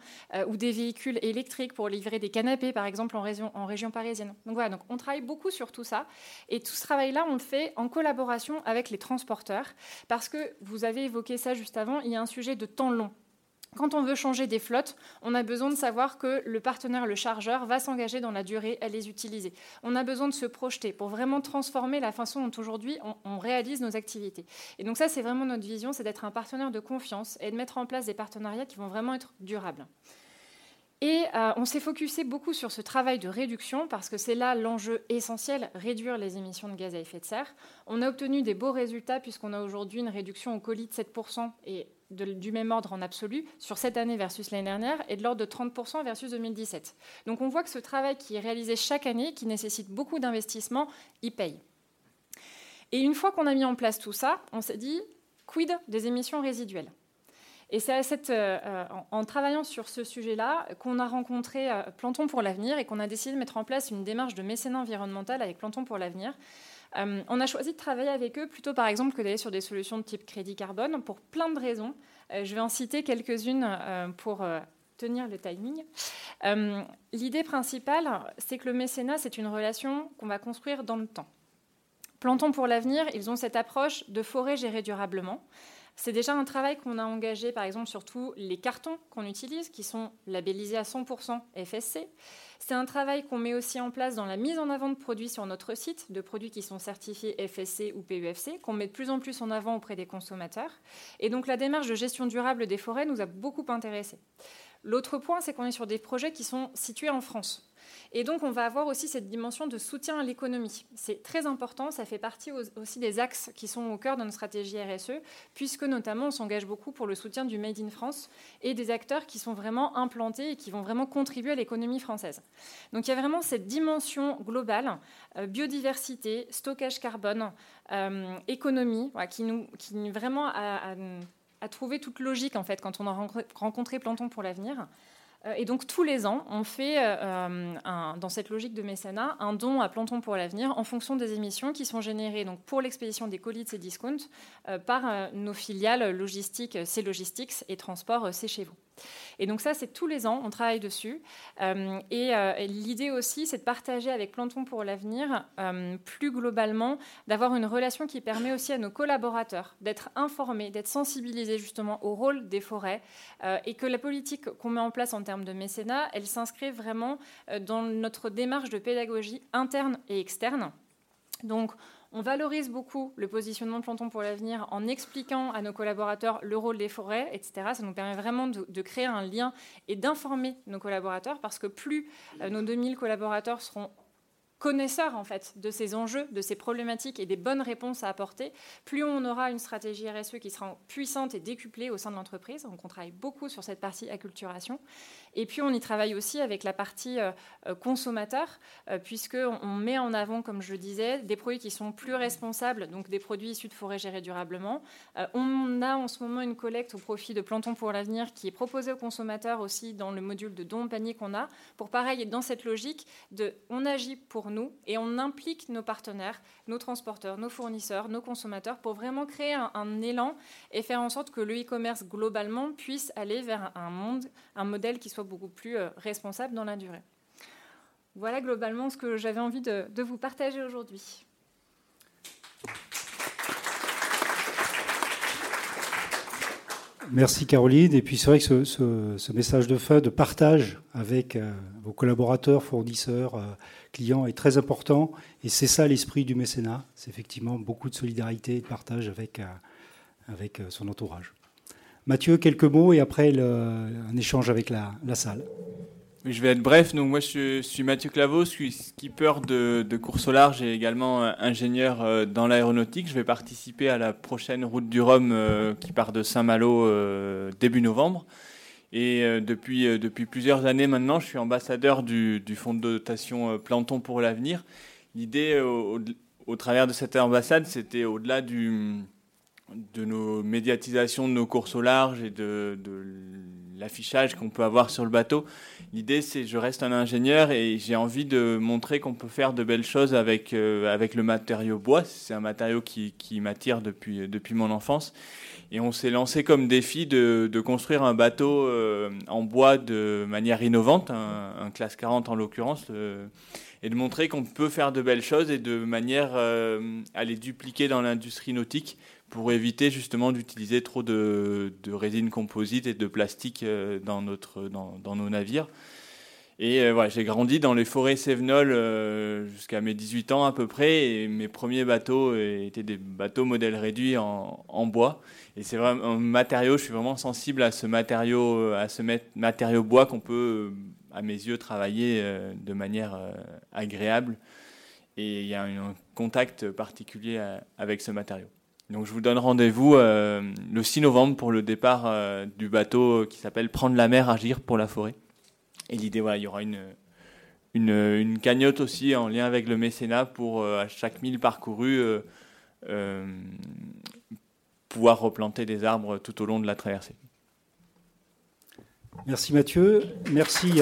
ou des véhicules électriques pour livrer des canapés, par exemple en région, en région parisienne. Donc voilà, donc on travaille beaucoup sur tout ça. Et tout ce travail-là, on le fait en collaboration avec les transporteurs, parce que vous avez évoqué ça juste avant, il y a un sujet de temps long. Quand on veut changer des flottes, on a besoin de savoir que le partenaire, le chargeur, va s'engager dans la durée à les utiliser. On a besoin de se projeter pour vraiment transformer la façon dont aujourd'hui on, réalise nos activités. Et donc ça, c'est vraiment notre vision, c'est d'être un partenaire de confiance et de mettre en place des partenariats qui vont vraiment être durables. Et euh, on s'est focusé beaucoup sur ce travail de réduction parce que c'est là l'enjeu essentiel, réduire les émissions de gaz à effet de serre. On a obtenu des beaux résultats puisqu'on a aujourd'hui une réduction au colis de 7% et du même ordre en absolu sur cette année versus l'année dernière et de l'ordre de 30% versus 2017. Donc on voit que ce travail qui est réalisé chaque année, qui nécessite beaucoup d'investissement, il paye. Et une fois qu'on a mis en place tout ça, on s'est dit, quid des émissions résiduelles? Et c'est euh, euh, en, travaillant sur ce sujet-là qu'on a rencontré euh, Planton pour l'avenir et qu'on a décidé de mettre en place une démarche de mécénat environnemental avec Planton pour l'avenir. on a choisi de travailler avec eux plutôt par exemple que d'aller sur des solutions de type crédit carbone pour plein de raisons. je vais en citer quelques-unes pour tenir le timing. L'idée principale, c'est que le mécénat, c'est une relation qu'on va construire dans le temps. Plantons pour l'avenir, ils ont cette approche de forêt gérée durablement. C'est déjà un travail qu'on a engagé, par exemple, sur tous les cartons qu'on utilise, qui sont labellisés à 100% FSC. C'est un travail qu'on met aussi en place dans la mise en avant de produits sur notre site, de produits qui sont certifiés FSC ou PUFC, qu'on met de plus en plus en avant auprès des consommateurs. Et donc la démarche de gestion durable des forêts nous a beaucoup intéressés. L'autre point, c'est qu'on est sur des projets qui sont situés en France. Et donc, on va avoir aussi cette dimension de soutien à l'économie. C'est très important, ça fait partie aussi des axes qui sont au cœur de notre stratégie RSE, puisque notamment on s'engage beaucoup pour le soutien du Made in France et des acteurs qui sont vraiment implantés et qui vont vraiment contribuer à l'économie française. Donc, il y a vraiment cette dimension globale, euh, biodiversité, stockage carbone, euh, économie, qui nous, qui vraiment a, a, trouvé toute logique en fait quand on a rencontré Planton pour l'avenir. Euh, et donc tous les ans, on fait, euh, euh, dans cette logique de mécénat, un don à Planton pour l'avenir en fonction des émissions qui sont générées donc, pour l'expédition des colis de ces discounts par nos filiales logistiques C Logistics et Transport C'est chez vous. Et donc ça, c'est tous les ans, on travaille dessus. Euh, euh, et, l'idée aussi, c'est de partager avec Planton pour l'avenir, euh, plus globalement, d'avoir une relation qui permet aussi à nos collaborateurs d'être informés, d'être sensibilisés justement au rôle des forêts, et que la politique qu'on met en place en termes de mécénat, elle s'inscrit vraiment dans notre démarche de pédagogie interne et externe. Donc, on valorise beaucoup le positionnement de Planton pour l'avenir en expliquant à nos collaborateurs le rôle des forêts, etc. Ça nous permet vraiment de, créer un lien et d'informer nos collaborateurs parce que plus euh, nos 2000 collaborateurs seront connaisseurs en fait de ces enjeux, de ces problématiques et des bonnes réponses à apporter, plus on aura une stratégie RSE qui sera puissante et décuplée au sein de l'entreprise. Donc on travaille beaucoup sur cette partie acculturation. Et puis on y travaille aussi avec la partie euh, euh, consommateur, euh, puisqu'on met en avant, comme je le disais, des produits qui sont plus responsables, donc des produits issus de forêts gérées durablement. on a en ce moment une collecte au profit de Planton pour l'avenir qui est proposée aux consommateurs aussi dans le module de don panier qu'on a, pour pareil, dans cette logique de on agit pour nous et on implique nos partenaires, nos transporteurs, nos fournisseurs, nos consommateurs pour vraiment créer un élan et faire en sorte que le e-commerce globalement puisse aller vers un monde, un modèle qui soit beaucoup plus euh, responsable dans la durée. Voilà globalement ce que j'avais envie de, vous partager aujourd'hui. Merci Caroline. Et puis c'est vrai que ce, message de fin, de partage avec euh, vos collaborateurs, fournisseurs, euh, clients est très important. Et c'est ça l'esprit du mécénat. C'est effectivement beaucoup de solidarité et de partage avec, avec son entourage. Mathieu, quelques mots et après un échange avec la, salle. Je vais être bref. Donc moi, je suis Mathieu Claveau, je suis skipper de, course au large et également euh, ingénieur euh, dans l'aéronautique. Je vais participer à la prochaine route du Rhum euh, qui part de Saint-Malo début novembre. Et depuis, depuis plusieurs années maintenant, je suis ambassadeur du, fonds de dotation Planton pour l'avenir. L'idée au, travers de cette ambassade, c'était au-delà du, de nos médiatisations de nos courses au large et de, l'affichage qu'on peut avoir sur le bateau. L'idée, c'est je reste un ingénieur et j'ai envie de montrer qu'on peut faire de belles choses avec, euh, avec le matériau bois. C'est un matériau qui, qui m'attire depuis, depuis mon enfance. Et on s'est lancé comme défi de, de construire un bateau euh, en bois de manière innovante, un, classe 40 en l'occurrence, euh, et de montrer qu'on peut faire de belles choses et de manière à les dupliquer dans l'industrie nautique pour éviter justement d'utiliser trop de, de, résine composite et de plastique euh, dans, notre, dans, nos navires. Et euh, voilà, j'ai grandi dans les forêts cévenoles euh, jusqu'à mes 18 ans à peu près. Et mes premiers bateaux étaient des bateaux modèle réduit en, en bois. Et c'est vraiment un matériau, je suis vraiment sensible à ce matériau, à ce matériau bois qu'on peut, à mes yeux, travailler de manière agréable. Et il y a un contact particulier avec ce matériau. Donc je vous donne rendez-vous euh, le 6 novembre pour le départ euh, du bateau qui s'appelle Prendre la mer, agir pour la forêt. Et l'idée, voilà, il y aura une, cagnotte aussi en lien avec le mécénat pour euh, à chaque mille parcourus pouvoir replanter des arbres tout au long de la traversée. Merci Mathieu. Merci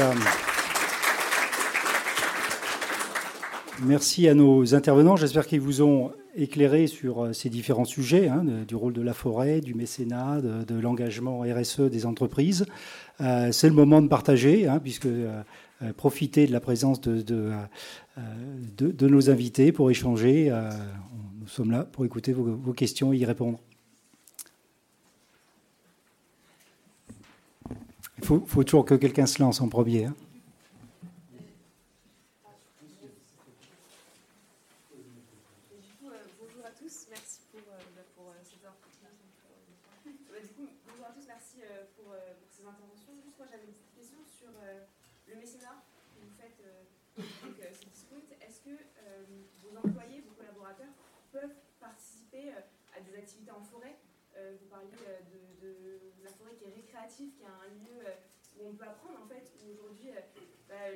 merci à nos intervenants. J'espère qu'ils vous ont éclairé sur euh, ces différents sujets, hein, du rôle de la forêt, du mécénat, de, l'engagement RSE des entreprises. Euh, c'est le moment de partager, hein, puisque euh, profiter de la présence de, nos invités pour échanger. nous sommes là pour écouter vos, questions et y répondre. Il faut, faut toujours que quelqu'un se lance en premier. Hein.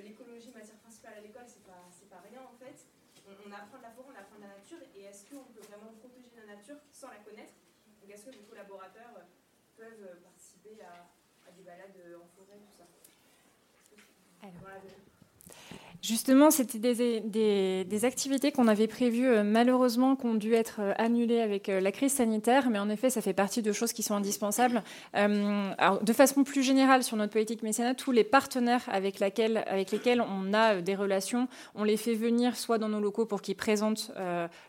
L'écologie matière principale à l'école, c'est pas, pas rien en fait. On, apprend de la forêt, on apprend de la nature, et est-ce qu'on peut vraiment protéger la nature sans la connaître? Donc est-ce que vos collaborateurs peuvent participer à, à des balades en forêt, tout ça? Justement, c'était des, activités qu'on avait prévues, euh, malheureusement, qui ont dû être euh, annulées avec euh, la crise sanitaire, mais en effet, ça fait partie de choses qui sont indispensables. de façon plus générale, sur notre politique mécénat, tous les partenaires avec, lesquels on a des relations, on les fait venir soit dans nos locaux pour qu'ils présentent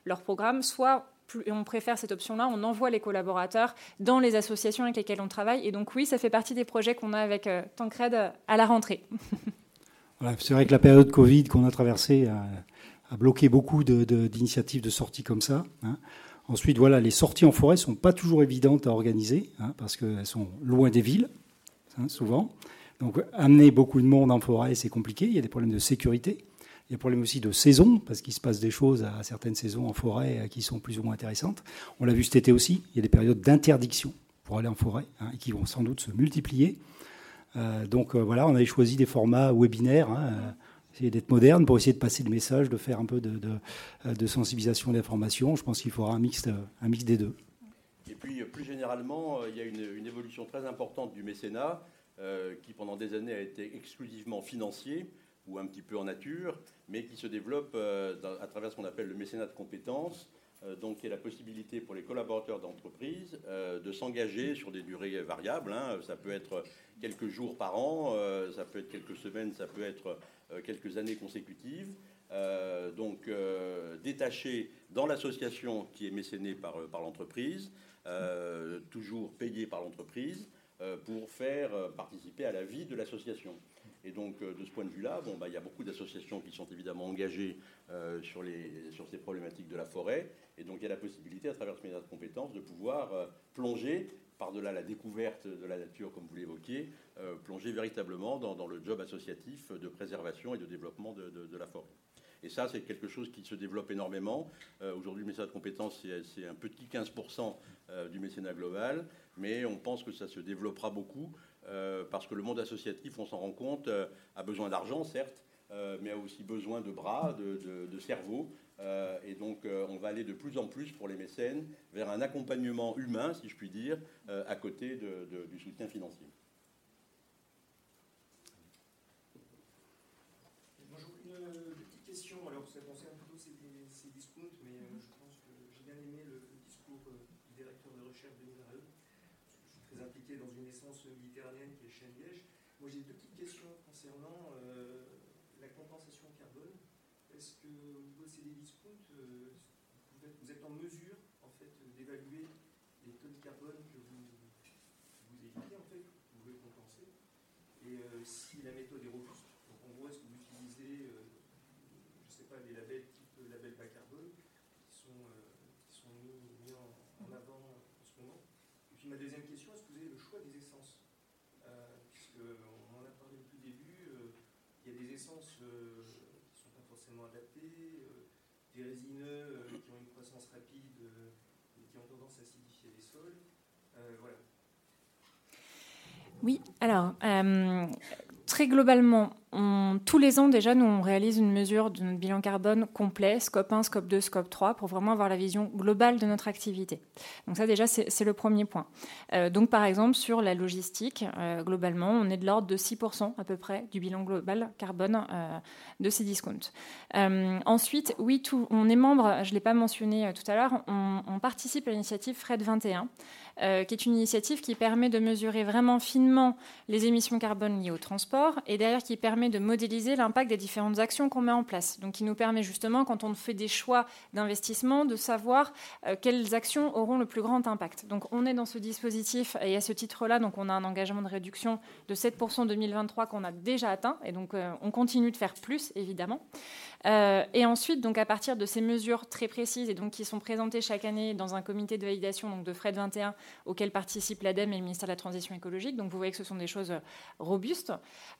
leur programme, soit on préfère cette option-là, on envoie les collaborateurs dans les associations avec lesquelles on travaille. Et donc oui, ça fait partie des projets qu'on a avec Tancred à la rentrée. <laughs> c'est vrai que la période Covid qu'on a traversée a, bloqué beaucoup d'initiatives de, de, sortie comme ça. Hein. Ensuite, voilà, les sorties en forêt sont pas toujours évidentes à organiser hein, parce qu'elles sont loin des villes, hein, souvent. Donc, amener beaucoup de monde en forêt, c'est compliqué. Il y a des problèmes de sécurité. Il y a des problèmes aussi de saison, parce qu'il se passe des choses à certaines saisons en forêt euh, qui sont plus ou moins intéressantes. On l'a vu cet été aussi. Il y a des périodes d'interdiction pour aller en forêt, et qui vont sans doute se multiplier. Euh, donc euh, voilà, on avait choisi des formats webinaires, hein, euh, essayer d'être moderne pour essayer de passer le message, de faire un peu de, sensibilisation d'information. Je pense qu'il faudra un mix, un mix des deux. Et puis plus généralement, il y a une, évolution très importante du mécénat qui pendant des années a été exclusivement financier ou un petit peu en nature, mais qui se développe à travers ce qu'on appelle le mécénat de compétences, donc il y a la possibilité pour les collaborateurs d'entreprise euh, de s'engager sur des durées variables. Hein. Ça peut être quelques jours par an, euh, ça peut être quelques semaines, ça peut être quelques années consécutives. donc détaché dans l'association qui est mécénée par, par l'entreprise, toujours payé par l'entreprise, pour faire participer à la vie de l'association. Et donc, de ce point de vue-là, bon, bah, il y a beaucoup d'associations qui sont évidemment engagées sur, les, sur ces problématiques de la forêt. Et donc il y a la possibilité, à travers ce média de compétences, de pouvoir euh, plonger, par-delà la découverte de la nature, comme vous l'évoquiez, euh, plonger véritablement dans, le job associatif de préservation et de développement de, la forêt. Et ça, c'est quelque chose qui se développe énormément. Aujourd'hui, le mécénat de compétences, c'est un petit 15% du mécénat global, mais on pense que ça se développera beaucoup parce que le monde associatif, on s'en rend compte, a besoin d'argent, certes, mais a aussi besoin de bras, de, cerveaux. et donc, on va aller de plus en plus pour les mécènes vers un accompagnement humain, si je puis dire, à côté du soutien financier. Moi, j'ai deux petites questions concernant euh, la compensation carbone. Est-ce que au niveau de ces discounts, euh, vous, êtes, en mesure en fait, d'évaluer les tonnes de carbone que vous, vous évitez, en fait, que vous voulez compenser? Et euh, si la méthode est donc en gros, est-ce que vous utilisez, je ne sais pas, des labels type label bas carbone qui sont, qui sont mis, mis en, en, avant en ce moment Et puis ma deuxième question, est-ce que vous avez le choix des essences euh, qui ne sont pas forcément adaptés, euh, des résineux euh, qui ont une croissance rapide et qui ont tendance à voilà. Oui, alors, très globalement, tous les ans déjà, nous on réalise une mesure de notre bilan carbone complet, scope 1, scope 2, scope 3, pour vraiment avoir la vision globale de notre activité. Donc ça déjà, c'est le premier point. Euh, donc par exemple, sur la logistique, euh, globalement, on est de l'ordre de 6% à peu près du bilan global carbone euh, de ces discounts. ensuite, oui, tout, on est membre, je ne l'ai pas mentionné tout à l'heure, on, on, participe à l'initiative FRED 21, qui est une initiative qui permet de mesurer vraiment finement les émissions carbone liées au transport et derrière qui permet de modéliser l'impact des différentes actions qu'on met en place. Donc, qui nous permet justement, quand on fait des choix d'investissement, de savoir euh, quelles actions auront le plus grand impact. Donc, on est dans ce dispositif et à ce titre-là, donc on a un engagement de réduction de 7% en 2023 qu'on a déjà atteint et donc euh, on continue de faire plus, évidemment. Euh, et ensuite, donc à partir de ces mesures très précises et donc qui sont présentées chaque année dans un comité de validation donc de FRED 21 auquel participent l'ADEME et le ministère de la Transition écologique. Donc vous voyez que ce sont des choses robustes.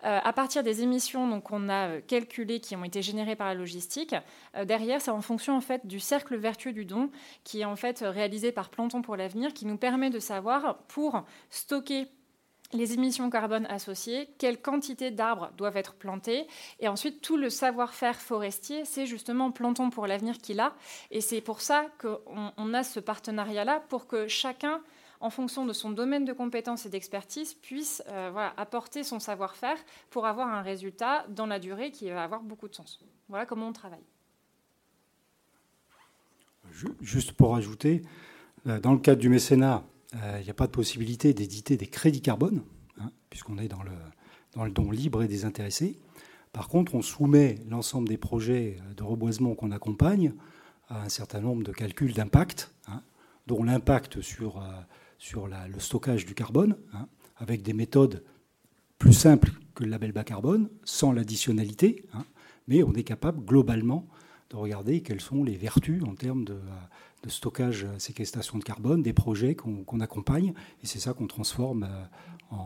à partir des émissions donc qu'on a euh, calculées, qui ont été générées par la logistique. Euh, derrière, c'est en fonction en fait du cercle vertueux du don, qui est en fait réalisé par Planton pour l'avenir, qui nous permet de savoir pour stocker les émissions carbone associées, quelle quantité d'arbres doivent être plantés, et ensuite tout le savoir-faire forestier, c'est justement Planton pour l'avenir qu'il a, et c'est pour ça qu'on a ce partenariat-là, pour que chacun en fonction de son domaine de compétences et d'expertise, puisse euh, apporter son savoir-faire pour avoir un résultat dans la durée qui va avoir beaucoup de sens. Voilà comment on travaille. Juste pour ajouter, euh, dans le cadre du mécénat, euh, il n'y a pas de possibilité d'éditer des crédits carbone, hein, puisqu'on est dans le, don libre et désintéressé. Par contre, on soumet l'ensemble des projets de reboisement qu'on accompagne à un certain nombre de calculs d'impact, hein, dont l'impact sur sur le stockage du carbone, hein, avec des méthodes plus simples que le label bas carbone, sans l'additionnalité, hein, mais on est capable globalement de regarder quelles sont les vertus en termes de, stockage, séquestration de carbone, des projets qu'on accompagne, et c'est ça qu'on transforme euh,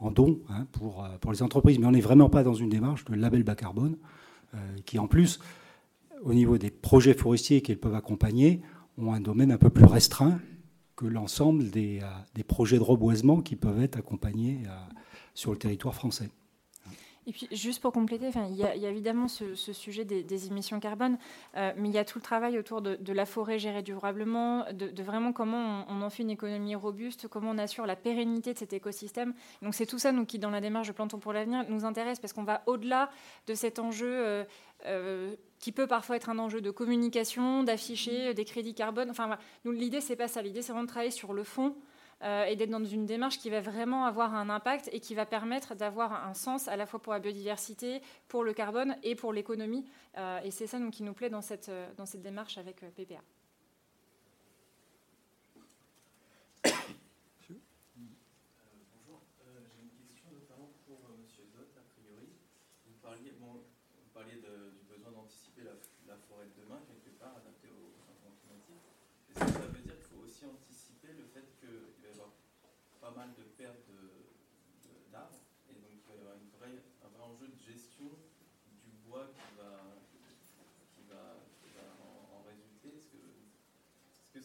en, dons hein, pour, euh, les entreprises. Mais on n'est vraiment pas dans une démarche de label bas carbone, euh, qui en plus, au niveau des projets forestiers qu'ils peuvent accompagner, ont un domaine un peu plus restreint que l'ensemble des, euh, des, projets de reboisement qui peuvent être accompagnés euh, sur le territoire français. Et puis, juste pour compléter, il, y a, évidemment ce, sujet des, émissions carbone, euh, mais il y a tout le travail autour de, la forêt gérée durablement, de, vraiment comment on, en fait une économie robuste, comment on assure la pérennité de cet écosystème. Donc, c'est tout ça, nous, qui, dans la démarche de Plantons pour l'avenir, nous intéresse parce qu'on va au-delà de cet enjeu qui peut parfois être un enjeu de communication, d'afficher des crédits carbone. Enfin, nous, l'idée, c'est pas ça. L'idée, c'est vraiment de travailler sur le fond euh, et d'être dans une démarche qui va vraiment avoir un impact et qui va permettre d'avoir un sens à la fois pour la biodiversité, pour le carbone et pour l'économie. Euh, et c'est ça qui nous plaît dans cette, dans cette démarche avec euh, PPA.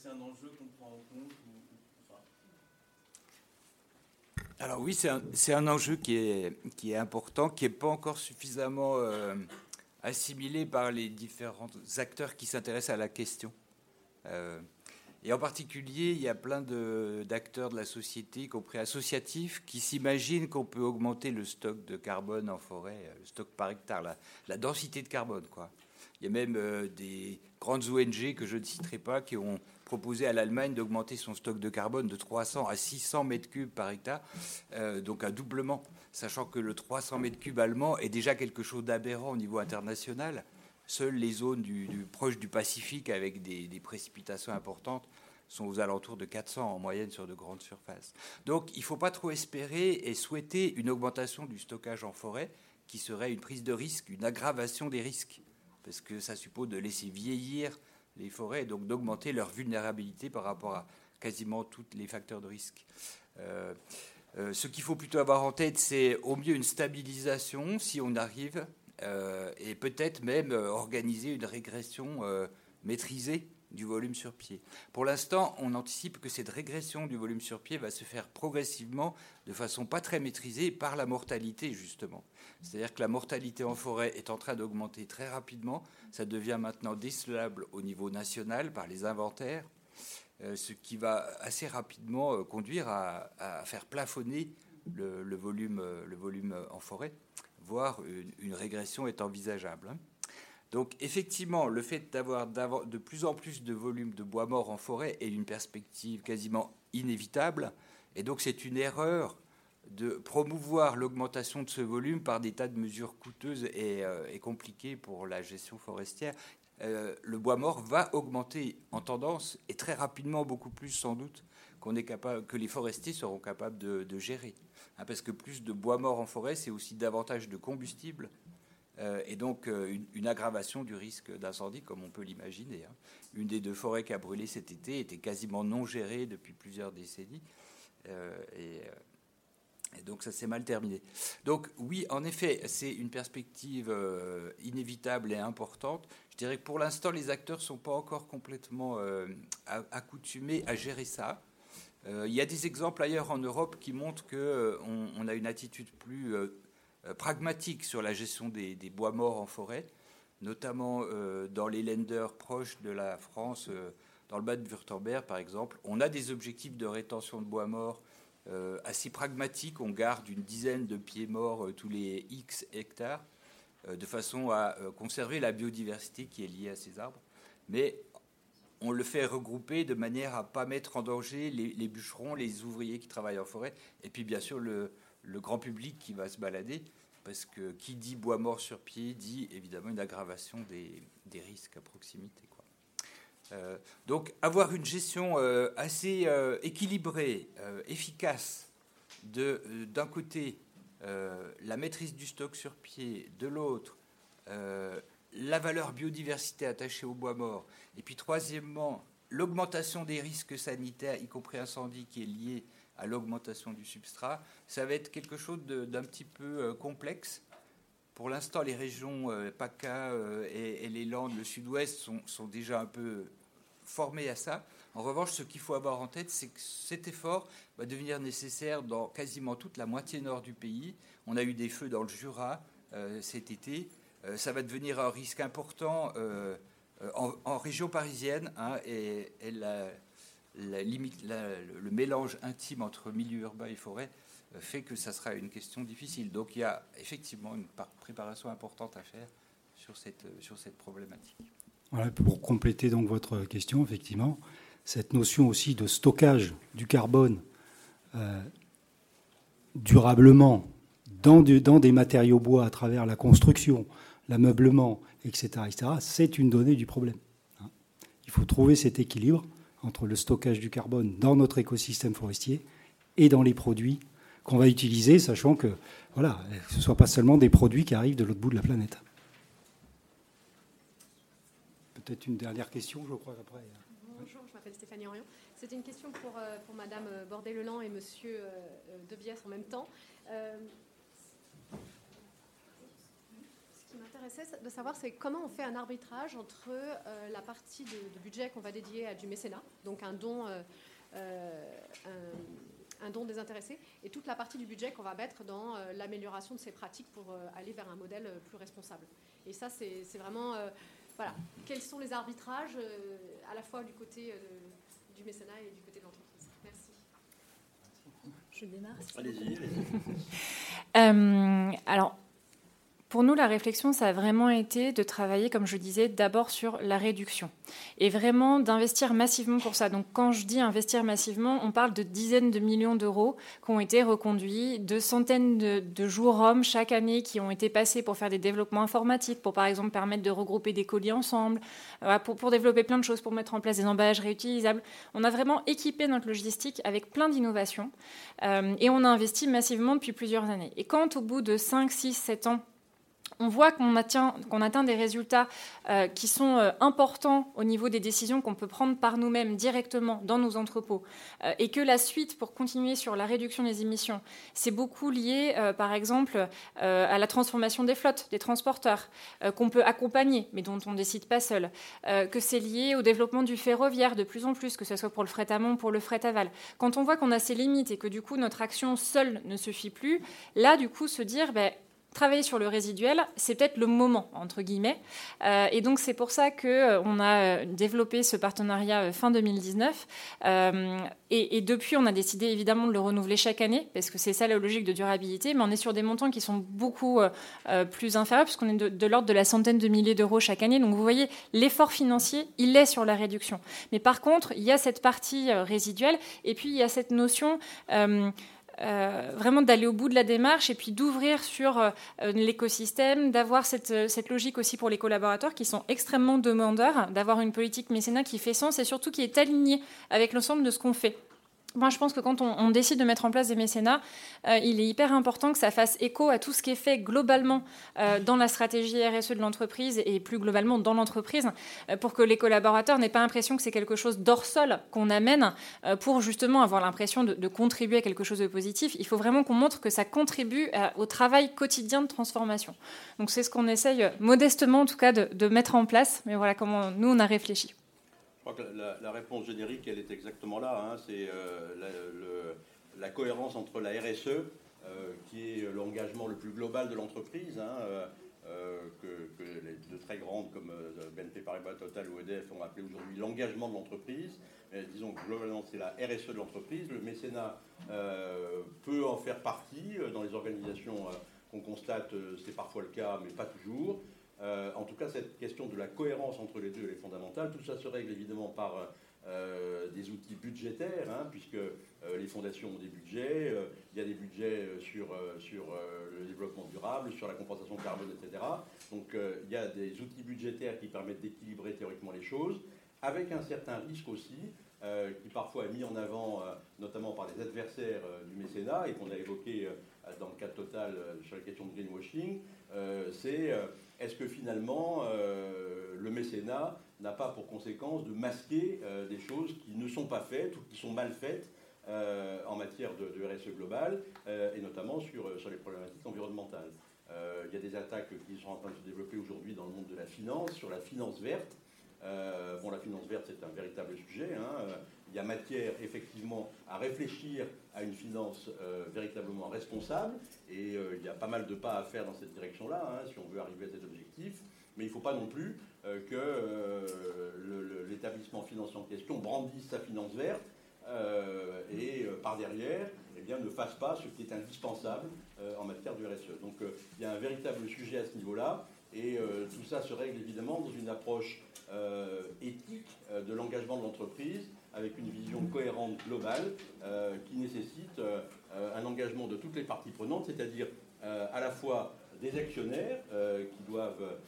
C'est -ce c'est un enjeu qu'on prend en compte. Alors oui, c'est un, enjeu qui est, important, qui n'est pas encore suffisamment euh, assimilé par les différents acteurs qui s'intéressent à la question. Euh, et en particulier, il y a plein d'acteurs de, la société, y compris associatifs, qui s'imaginent qu'on peut augmenter le stock de carbone en forêt, le stock par hectare, la, densité de carbone. Quoi. Il y a même euh, des grandes ONG que je ne citerai pas qui ont proposé à l'Allemagne d'augmenter son stock de carbone de 300 à 600 mètres cubes par hectare, euh, donc un doublement, sachant que le 300 mètres cubes allemand est déjà quelque chose d'aberrant au niveau international. Seules les zones du, du proche du Pacifique avec des, des, précipitations importantes sont aux alentours de 400 en moyenne sur de grandes surfaces. Donc il ne faut pas trop espérer et souhaiter une augmentation du stockage en forêt qui serait une prise de risque, une aggravation des risques, parce que ça suppose de laisser vieillir les forêts et donc d'augmenter leur vulnérabilité par rapport à quasiment tous les facteurs de risque. Euh, euh, ce qu'il faut plutôt avoir en tête, c'est au mieux une stabilisation si on arrive euh, et peut-être même organiser une régression maîtrisée du volume sur pied. Pour l'instant, on anticipe que cette régression du volume sur pied va se faire progressivement, de façon pas très maîtrisée, par la mortalité, justement. C'est-à-dire que la mortalité en forêt est en train d'augmenter très rapidement. Ça devient maintenant décelable au niveau national par les inventaires, ce qui va assez rapidement conduire à, faire plafonner le, volume, le volume en forêt voire une, une régression est envisageable. Donc effectivement, le fait d'avoir de plus en plus de volume de bois mort en forêt est une perspective quasiment inévitable. Et donc c'est une erreur de promouvoir l'augmentation de ce volume par des tas de mesures coûteuses et, euh, compliquées pour la gestion forestière. Euh, le bois mort va augmenter en tendance et très rapidement, beaucoup plus sans doute, que les forestiers seront capables de, gérer. Hein, parce que plus de bois mort en forêt, c'est aussi davantage de combustible, et donc euh, une, aggravation du risque d'incendie, comme on peut l'imaginer. Hein. Une des deux forêts qui a brûlé cet été était quasiment non gérée depuis plusieurs décennies, euh, et, donc ça s'est mal terminé. Donc oui, en effet, c'est une perspective euh, inévitable et importante. Je dirais que pour l'instant, les acteurs ne sont pas encore complètement euh, accoutumés à gérer ça. Euh, il y a des exemples ailleurs en Europe qui montrent qu'on euh, on a une attitude plus euh, pragmatique sur la gestion des, bois morts en forêt, notamment euh, dans les lenders proches de la France, euh, dans le bas de Württemberg par exemple. On a des objectifs de rétention de bois morts euh, assez pragmatiques. On garde une dizaine de pieds morts tous les X hectares, de façon à conserver la biodiversité qui est liée à ces arbres. Mais on le fait regrouper de manière à ne pas mettre en danger les, les, bûcherons, les ouvriers qui travaillent en forêt, et puis bien sûr le, le, grand public qui va se balader, parce que qui dit bois mort sur pied dit évidemment une aggravation des, des risques à proximité. Euh, donc avoir une gestion euh, assez euh, équilibrée, efficace, euh, d'un côté la maîtrise du stock sur pied, de l'autre la valeur biodiversité attachée au bois mort, et puis troisièmement, l'augmentation des risques sanitaires, y compris incendie, qui est liée à l'augmentation du substrat, ça va être quelque chose d'un petit peu euh, complexe. Pour l'instant, les régions euh, PACA euh, et, les Landes, le sud-ouest, sont, déjà un peu formées à ça. En revanche, ce qu'il faut avoir en tête, c'est que cet effort va devenir nécessaire dans quasiment toute la moitié nord du pays. On a eu des feux dans le Jura cet été ça va devenir un risque important en, région parisienne hein, et la, le mélange intime entre milieu urbain et forêt euh, fait que ça sera une question difficile. Donc il y a effectivement une préparation importante à faire sur cette, cette problématique. Pour compléter donc votre question, effectivement, cette notion aussi de stockage du carbone euh, durablement dans, dans, des matériaux bois à travers la construction, l'ameublement, etc., etc., c'est une donnée du problème. Il faut trouver cet équilibre entre le stockage du carbone dans notre écosystème forestier et dans les produits qu'on va utiliser, sachant que voilà, ce ne soit pas seulement des produits qui arrivent de l'autre bout de la planète. Peut-être une dernière question, je crois, après. Bonjour, je m'appelle Stéphanie Orion. C'était une question pour, euh, pour Madame Bordet-Leland et Monsieur euh, Debiès en même temps. Euh, Ce qui m'intéressait de savoir, c'est comment on fait un arbitrage entre euh, la partie de, de budget qu'on va dédier à du mécénat, donc un don, euh, euh, un, un don des intéressés, et toute la partie du budget qu'on va mettre dans euh, l'amélioration de ces pratiques pour euh, aller vers un modèle plus responsable. Et ça, c'est c'est vraiment, euh, voilà, quels sont les arbitrages euh, à la fois du côté euh, du mécénat et du côté de l'entreprise? Merci. Je démarre. Allez-y, allez-y. Euh, alors, pour nous, la réflexion, ça a vraiment été de travailler, comme je disais, d'abord sur la réduction et vraiment d'investir massivement pour ça. Donc, quand je dis investir massivement, on parle de dizaines de millions d'euros qui ont été reconduits, de centaines de, jours hommes chaque année qui ont été passés pour faire des développements informatiques, pour par exemple permettre de regrouper des colis ensemble, euh, pour, pour développer plein de choses, pour mettre en place des emballages réutilisables. On a vraiment équipé notre logistique avec plein d'innovations euh, et on a investi massivement depuis plusieurs années. Et quand au bout de 5, 6, 7 ans, on voit qu'on atteint, des résultats euh, qui sont euh, importants au niveau des décisions qu'on peut prendre par nous-mêmes directement dans nos entrepôts, euh, et que la suite pour continuer sur la réduction des émissions, c'est beaucoup lié, par exemple, à la transformation des flottes, des transporteurs, qu'on peut accompagner, mais dont on ne décide pas seul, que c'est lié au développement du ferroviaire de plus en plus, que ce soit pour le fret amont, pour le fret aval. Quand on voit qu'on a ces limites et que du coup notre action seule ne suffit plus, là du coup se dire, ben, travailler sur le résiduel, c'est peut-être le moment, entre guillemets. Euh, et donc, c'est pour ça qu'on euh, a euh, développé ce partenariat euh, fin 2019. Euh, et, depuis, on a décidé évidemment de le renouveler chaque année, parce que c'est ça la logique de durabilité. Mais on est sur des montants qui sont beaucoup plus inférieurs, puisqu'on est de, de l'ordre de la centaine de milliers d'euros chaque année. Donc, vous voyez, l'effort financier, il est sur la réduction. Mais par contre, il y a cette partie résiduelle, et puis il y a cette notion... Euh, vraiment d'aller au bout de la démarche et puis d'ouvrir sur euh, l'écosystème, d'avoir cette, euh, cette, logique aussi pour les collaborateurs qui sont extrêmement demandeurs, d'avoir une politique mécénat qui fait sens et surtout qui est alignée avec l'ensemble de ce qu'on fait. Moi, je pense que quand on, décide de mettre en place des mécénats, euh, il est hyper important que ça fasse écho à tout ce qui est fait globalement euh, dans la stratégie RSE de l'entreprise et plus globalement dans l'entreprise, euh, pour que les collaborateurs n'aient pas l'impression que c'est quelque chose d'hors sol qu'on amène pour justement avoir l'impression de, contribuer à quelque chose de positif. Il faut vraiment qu'on montre que ça contribue au travail quotidien de transformation. Donc c'est ce qu'on essaye modestement, en tout cas, de, de mettre en place. Mais voilà comment nous on a réfléchi. Je crois que la, réponse générique, elle est exactement là. Hein. C'est euh, la, cohérence entre la RSE, euh, qui est l'engagement le plus global de l'entreprise, hein, euh, que, que, les deux très grandes comme BNP Paribas, Total ou EDF ont appelé aujourd'hui l'engagement de l'entreprise. disons que globalement, c'est la RSE de l'entreprise. Le mécénat peut en faire partie dans les organisations qu'on constate, c'est parfois le cas, mais pas toujours. Euh, en tout cas, cette question de la cohérence entre les deux est fondamentale. Tout ça se règle évidemment par euh, des outils budgétaires, hein, puisque euh, les fondations ont des budgets. il y a des budgets sur, sur le développement durable, sur la compensation carbone, etc. Donc il y a des outils budgétaires qui permettent d'équilibrer théoriquement les choses, avec un certain risque aussi. qui parfois est mis en avant, notamment par les adversaires du mécénat, et qu'on a évoqué dans le cadre total sur la question de greenwashing, c'est est-ce que finalement euh, le mécénat n'a pas pour conséquence de masquer euh, des choses qui ne sont pas faites ou qui sont mal faites euh, en matière de, de RSE globale et notamment sur, sur les problématiques environnementales Il y a des attaques qui sont en train de se développer aujourd'hui dans le monde de la finance, sur la finance verte. Bon, la finance verte, c'est un véritable sujet. Hein. Il y a matière, effectivement, à réfléchir à une finance euh, véritablement responsable. Et euh, il y a pas mal de pas à faire dans cette direction-là, hein, si on veut arriver à cet objectif. Mais il ne faut pas non plus euh, que l'établissement financier en question brandisse sa finance verte et par derrière eh bien, ne fasse pas ce qui est indispensable en matière de RSE. Donc il y a un véritable sujet à ce niveau-là. Et tout ça se règle évidemment dans une approche éthique de l'engagement de l'entreprise avec une vision cohérente globale euh, qui nécessite euh, un engagement de toutes les parties prenantes, c'est-à-dire euh, à la fois des actionnaires qui doivent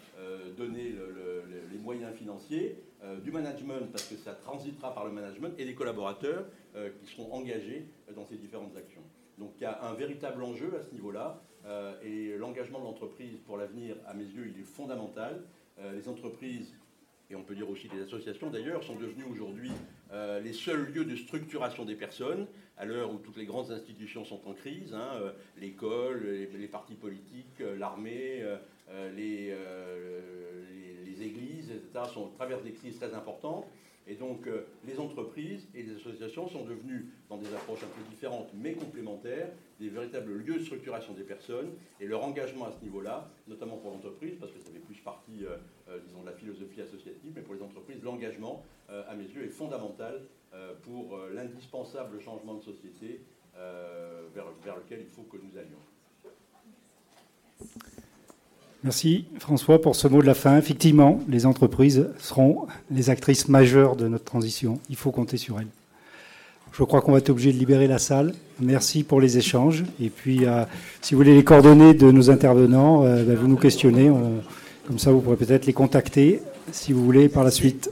donner le, le, les moyens financiers, du management parce que ça transitera par le management et des collaborateurs qui seront engagés dans ces différentes actions. Donc il y a un véritable enjeu à ce niveau-là et l'engagement de l'entreprise pour l'avenir, à mes yeux, il est fondamental. les entreprises et on peut dire aussi les associations d'ailleurs, sont devenus aujourd'hui euh, les seuls lieux de structuration des personnes, à l'heure où toutes les grandes institutions sont en crise, hein, euh, l'école, les, partis politiques, euh, l'armée, les, les, églises, etc., sont, traversent des crises très importantes. Et donc, euh, les entreprises et les associations sont devenues, dans des approches un peu différentes mais complémentaires, des véritables lieux de structuration des personnes. Et leur engagement à ce niveau-là, notamment pour l'entreprise, parce que ça fait plus partie, euh, euh, disons, de la philosophie associative, mais pour les entreprises, l'engagement, à mes yeux, est fondamental pour l'indispensable changement de société vers, vers lequel il faut que nous allions. Merci François pour ce mot de la fin. Effectivement, les entreprises seront les actrices majeures de notre transition. Il faut compter sur elles. Je crois qu'on va être obligé de libérer la salle. Merci pour les échanges. Et puis, euh, si vous voulez les coordonnées de nos intervenants, euh, ben, vous nous questionnez. comme ça, vous pourrez peut-être les contacter si vous voulez par la suite.